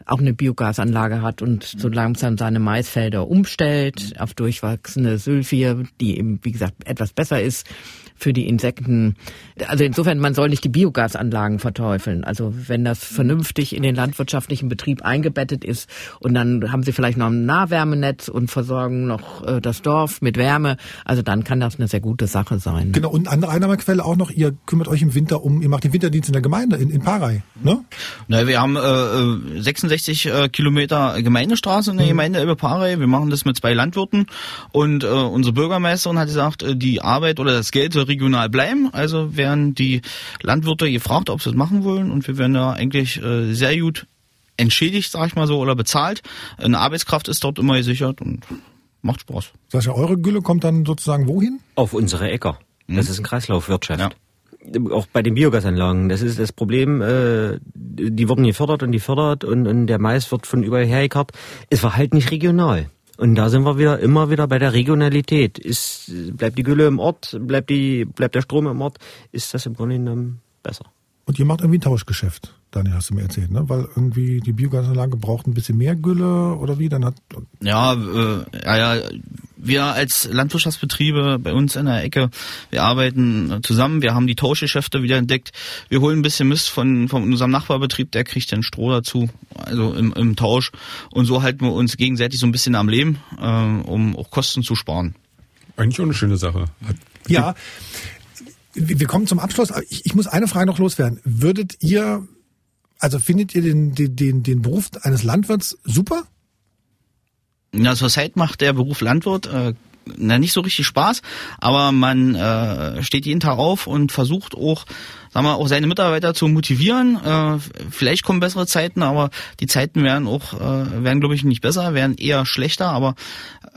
auch eine Biogasanlage hat und so langsam seine Maisfelder umstellt auf durchwachsende Sylphie, die eben, wie gesagt, etwas besser ist für die Insekten. Also insofern, man soll nicht die Biogasanlagen verteufeln. Also wenn das vernünftig in den landwirtschaftlichen Betrieb eingebettet ist und dann haben sie vielleicht noch ein Nahwärmenetz und versorgen noch äh, das Dorf mit Wärme, also dann kann das eine sehr gute Sache sein. Genau, und andere Einnahmequelle auch noch, ihr kümmert euch im Winter um, ihr macht den Winterdienst in der Gemeinde, in, in Parei, ne? Na, wir haben äh, 66 äh, Kilometer Gemeindestraße in der mhm. Gemeinde Elbe Parei. Wir machen das mit zwei Landwirten und äh, unsere Bürgermeisterin hat gesagt, äh, die Arbeit oder das Geld soll regional bleiben. Also werden die Landwirte gefragt, ob sie das machen wollen und wir werden da eigentlich äh, sehr gut entschädigt, sag ich mal so, oder bezahlt. Eine Arbeitskraft ist dort immer gesichert und macht Spaß. Sascha, eure Gülle kommt dann sozusagen wohin? Auf unsere Äcker. Das mhm. ist eine Kreislaufwirtschaft. Ja auch bei den Biogasanlagen. Das ist das Problem, äh, die wurden gefördert und die fördert und, und der Mais wird von überall hergekarrt. Es war halt nicht regional. Und da sind wir wieder immer wieder bei der Regionalität. Ist, bleibt die Gülle im Ort, bleibt, die, bleibt der Strom im Ort, ist das im Grunde genommen besser. Und ihr macht irgendwie ein Tauschgeschäft, Daniel, hast du mir erzählt, ne? Weil irgendwie die Biogasanlage braucht ein bisschen mehr Gülle oder wie? Dann hat ja, äh, ja, ja, wir als Landwirtschaftsbetriebe bei uns in der Ecke, wir arbeiten zusammen, wir haben die Tauschgeschäfte wieder entdeckt. Wir holen ein bisschen Mist von, von unserem Nachbarbetrieb, der kriegt dann Stroh dazu, also im, im Tausch. Und so halten wir uns gegenseitig so ein bisschen am Leben, äh, um auch Kosten zu sparen. Eigentlich auch eine schöne Sache. Hat ja, wir kommen zum Abschluss. Ich, ich muss eine Frage noch loswerden. Würdet ihr, also findet ihr den, den, den, den Beruf eines Landwirts super? Ja, zurzeit macht der Beruf Landwirt äh, na, nicht so richtig Spaß, aber man äh, steht jeden Tag auf und versucht auch, sagen wir, auch seine Mitarbeiter zu motivieren. Äh, vielleicht kommen bessere Zeiten, aber die Zeiten werden auch, äh, werden glaube ich nicht besser, werden eher schlechter, aber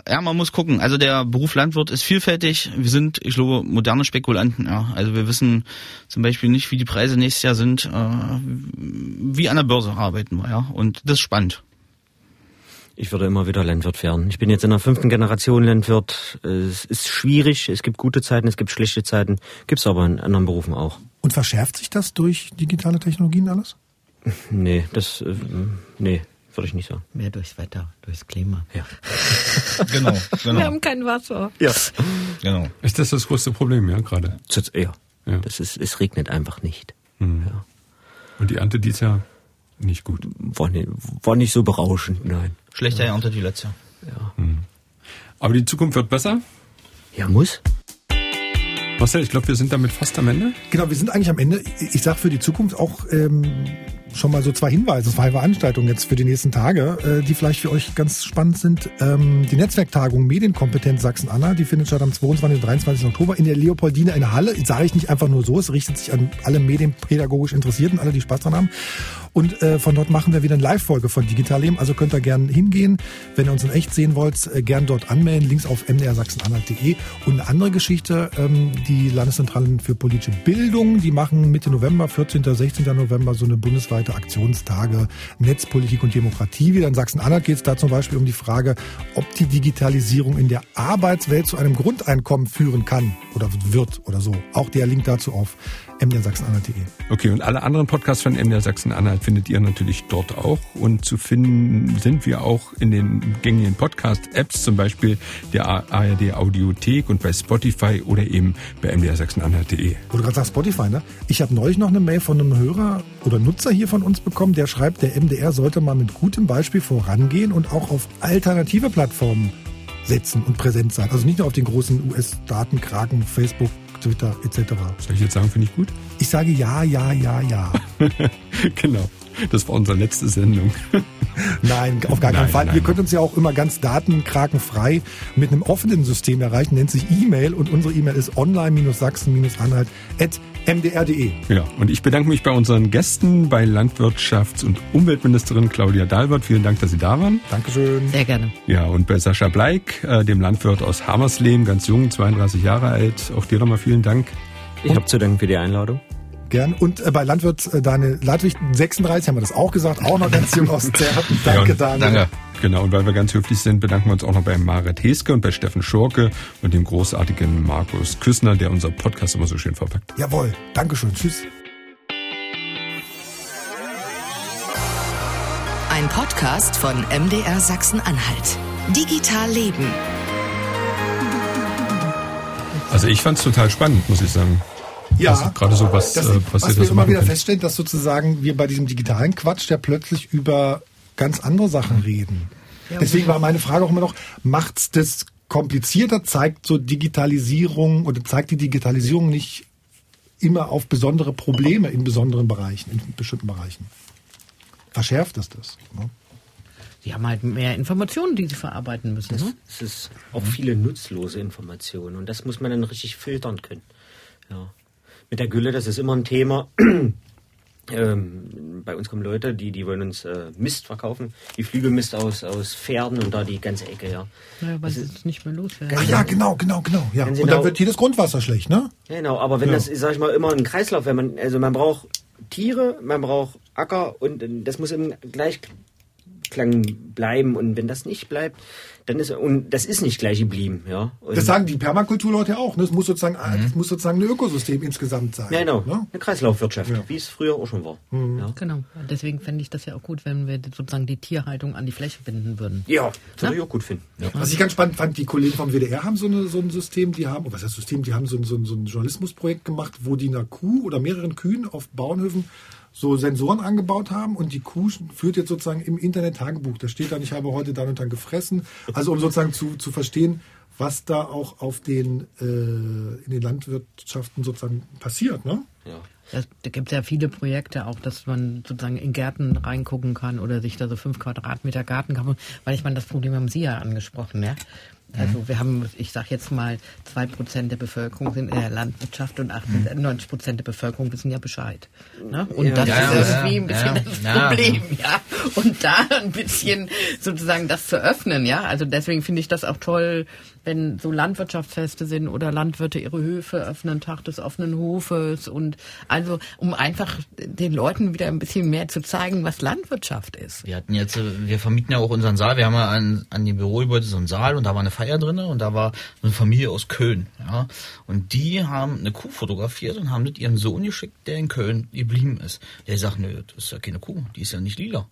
ja, man muss gucken. Also der Beruf Landwirt ist vielfältig. Wir sind, ich glaube, moderne Spekulanten. Ja. Also wir wissen zum Beispiel nicht, wie die Preise nächstes Jahr sind. Äh, wie an der Börse arbeiten wir, ja. Und das ist spannend. Ich würde immer wieder Landwirt werden. Ich bin jetzt in der fünften Generation Landwirt. Es ist schwierig, es gibt gute Zeiten, es gibt schlechte Zeiten, gibt es aber in anderen Berufen auch. Und verschärft sich das durch digitale Technologien alles? Nee, das, äh, nee, würde ich nicht sagen. Mehr durchs Wetter, durchs Klima. Ja. genau, genau. Wir haben kein Wasser. Ja. Genau. Ist das das größte Problem, ja, gerade? Ja. ja. Das ist, es regnet einfach nicht. Mhm. Ja. Und die Ernte dieses Jahr nicht gut? War nicht, war nicht so berauschend, nein. Schlechter Ernte die letzte. Ja. Mhm. Aber die Zukunft wird besser? Ja, muss. Marcel, ich glaube, wir sind damit fast am Ende. Genau, wir sind eigentlich am Ende. Ich sage für die Zukunft auch ähm, schon mal so zwei Hinweise, zwei Veranstaltungen jetzt für die nächsten Tage, äh, die vielleicht für euch ganz spannend sind. Ähm, die Netzwerktagung Medienkompetenz Sachsen-Anhalt, die findet statt am 22. und 23. Oktober in der Leopoldine in Halle. Sage ich nicht einfach nur so, es richtet sich an alle medienpädagogisch Interessierten, alle, die Spaß dran haben. Und äh, von dort machen wir wieder eine Live-Folge von Digital Leben. Also könnt ihr gerne hingehen. Wenn ihr uns in echt sehen wollt, äh, gern dort anmelden. Links auf mdrsachsenanhalt.de. Und eine andere Geschichte, ähm, die Landeszentralen für politische Bildung, die machen Mitte November, 14. 16. November so eine bundesweite Aktionstage Netzpolitik und Demokratie. Wieder in Sachsen-Anhalt geht es da zum Beispiel um die Frage, ob die Digitalisierung in der Arbeitswelt zu einem Grundeinkommen führen kann oder wird oder so. Auch der Link dazu auf mdrsachsenanhalt.de. Okay, und alle anderen Podcasts von MDR Sachsen-Anhalt findet ihr natürlich dort auch. Und zu finden sind wir auch in den gängigen Podcast-Apps, zum Beispiel der ARD Audiothek und bei Spotify oder eben bei MDR Sachsen-Anhalt.de. Wo du gerade sagst Spotify, ne? Ich habe neulich noch eine Mail von einem Hörer oder Nutzer hier von uns bekommen, der schreibt, der MDR sollte mal mit gutem Beispiel vorangehen und auch auf alternative Plattformen setzen und präsent sein. Also nicht nur auf den großen US-Datenkraken, Facebook, Twitter etc. Soll ich jetzt sagen, finde ich gut? Ich sage ja, ja, ja, ja. genau. Das war unsere letzte Sendung. Nein, auf gar keinen nein, Fall. Nein, Ihr könnt uns ja auch immer ganz datenkrakenfrei mit einem offenen System erreichen, nennt sich E-Mail und unsere E-Mail ist online-sachsen-anhalt.mdr.de. Ja, und ich bedanke mich bei unseren Gästen, bei Landwirtschafts- und Umweltministerin Claudia Dalbert. Vielen Dank, dass Sie da waren. Dankeschön. Sehr gerne. Ja, und bei Sascha Bleik, äh, dem Landwirt aus Hammersleben, ganz jung, 32 Jahre alt. Auch dir nochmal vielen Dank. Ich habe zu danken für die Einladung. Gern. Und äh, bei Landwirt äh, Daniel Ladwig 36 haben wir das auch gesagt, auch noch ganz jung aus Zerhatten. Danke, Ja, Daniel. Danke. Genau, und weil wir ganz höflich sind, bedanken wir uns auch noch bei Marit Heske und bei Steffen Schurke und dem großartigen Markus Küssner, der unser Podcast immer so schön verpackt. Jawohl. Dankeschön. Tschüss. Ein Podcast von MDR Sachsen-Anhalt. Digital Leben. Also ich fand es total spannend, muss ich sagen. Ja, Also gerade so was, das, äh, was, was wir immer wieder könnt. feststellen, dass sozusagen wir bei diesem digitalen Quatsch ja plötzlich über ganz andere Sachen reden. Deswegen war meine Frage auch immer noch, macht's das komplizierter? Zeigt so Digitalisierung oder zeigt die Digitalisierung nicht immer auf besondere Probleme in besonderen Bereichen, in bestimmten Bereichen? Verschärft es das? Ne? Die haben halt mehr Informationen, die sie verarbeiten müssen. Ne? Es ist auch viele nutzlose Informationen und das muss man dann richtig filtern können. Ja. Mit der Gülle, das ist immer ein Thema. ähm, bei uns kommen Leute, die, die wollen uns äh, Mist verkaufen, die Flügelmist aus, aus Pferden und da die ganze Ecke, ja. Ja, weil sie es nicht mehr loswerden. Ah ja, genau, genau, genau. Ja. Und genau. dann wird hier das Grundwasser schlecht, ne? Ja, genau, aber wenn Ja. das, sag ich mal, immer ein Kreislauf, wenn man, also man braucht Tiere, man braucht Acker und äh, das muss im Gleichklang bleiben und wenn das nicht bleibt, dann ist und das ist nicht gleich geblieben, ja. Und Das sagen die Permakulturleute auch. Ne? Es muss sozusagen, es muss sozusagen ein Ökosystem insgesamt sein. ja, genau, Ne? eine Kreislaufwirtschaft, Ja. wie es früher auch schon war. Ja, Genau. Deswegen fände ich das ja auch gut, wenn wir sozusagen die Tierhaltung an die Fläche binden würden. ja würde ich auch gut finden. Ja. Was ich ganz spannend fand, die Kollegen vom WDR haben so, eine, so ein System, die haben, oh, was heißt System, die haben so ein, so, ein, so ein Journalismusprojekt gemacht, wo die einer Kuh oder mehreren Kühen auf Bauernhöfen so Sensoren angebaut haben und die Kuh führt jetzt sozusagen im Internet Tagebuch. Da steht dann, ich habe heute dann und dann gefressen. Also um sozusagen zu, zu verstehen, was da auch auf den, äh, in den Landwirtschaften sozusagen passiert. Ne? Ja. Das, da gibt es ja viele Projekte auch, dass man sozusagen in Gärten reingucken kann oder sich da so fünf Quadratmeter Garten kann. Weil ich meine, das Problem haben Sie ja angesprochen, ja. Also wir haben, ich sage jetzt mal, zwei Prozent der Bevölkerung sind in der Landwirtschaft und 80, 90 Prozent der Bevölkerung wissen ja Bescheid. Ne? Und Ja. das Ja, ist irgendwie ein bisschen ja, das. Problem, ja. Und da ein bisschen sozusagen das zu öffnen, ja. Also deswegen finde ich das auch toll, wenn so Landwirtschaftsfeste sind oder Landwirte ihre Höfe öffnen, Tag des offenen Hofes und also um einfach den Leuten wieder ein bisschen mehr zu zeigen, was Landwirtschaft ist. Wir hatten jetzt, wir vermieten ja auch unseren Saal. Wir haben ja an, an dem Bürogebäude so einen Saal und da war eine Feier drin und da war so eine Familie aus Köln. Ja. Und die haben eine Kuh fotografiert und haben das ihrem Sohn geschickt, der in Köln geblieben ist. Der sagt, nö, das ist ja keine Kuh, die ist ja nicht lila.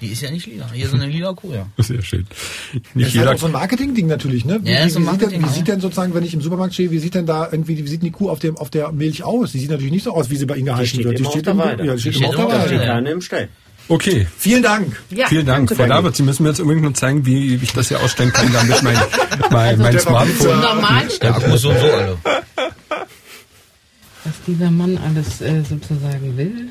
Die ist ja nicht lila. Hier ist eine lila Kuh, ja. Sehr schön. Das Nicht ist jeder, halt auch so ein Marketing-Ding natürlich, ne? Wie, Ja, wie, ist ein wie, sieht denn, Marketing, wie ja. sieht denn sozusagen, wenn ich im Supermarkt stehe, wie sieht denn da irgendwie, wie sieht denn die Kuh auf dem, auf der Milch aus? Die sieht natürlich nicht so aus, wie sie bei Ihnen gehalten steht wird. immer auf der im, Weide. ja, die steht Die immer auf steht der Weide. Die Kleine im Stall. okay. Vielen Dank. Ja, Vielen Dank, Frau. Labert. Sie müssen mir jetzt unbedingt nur zeigen, wie ich das hier ausstellen kann, damit mein, mein, mein der war Smartphone. Normal Der Akku ist so und so alle. was dieser Mann alles äh, sozusagen will.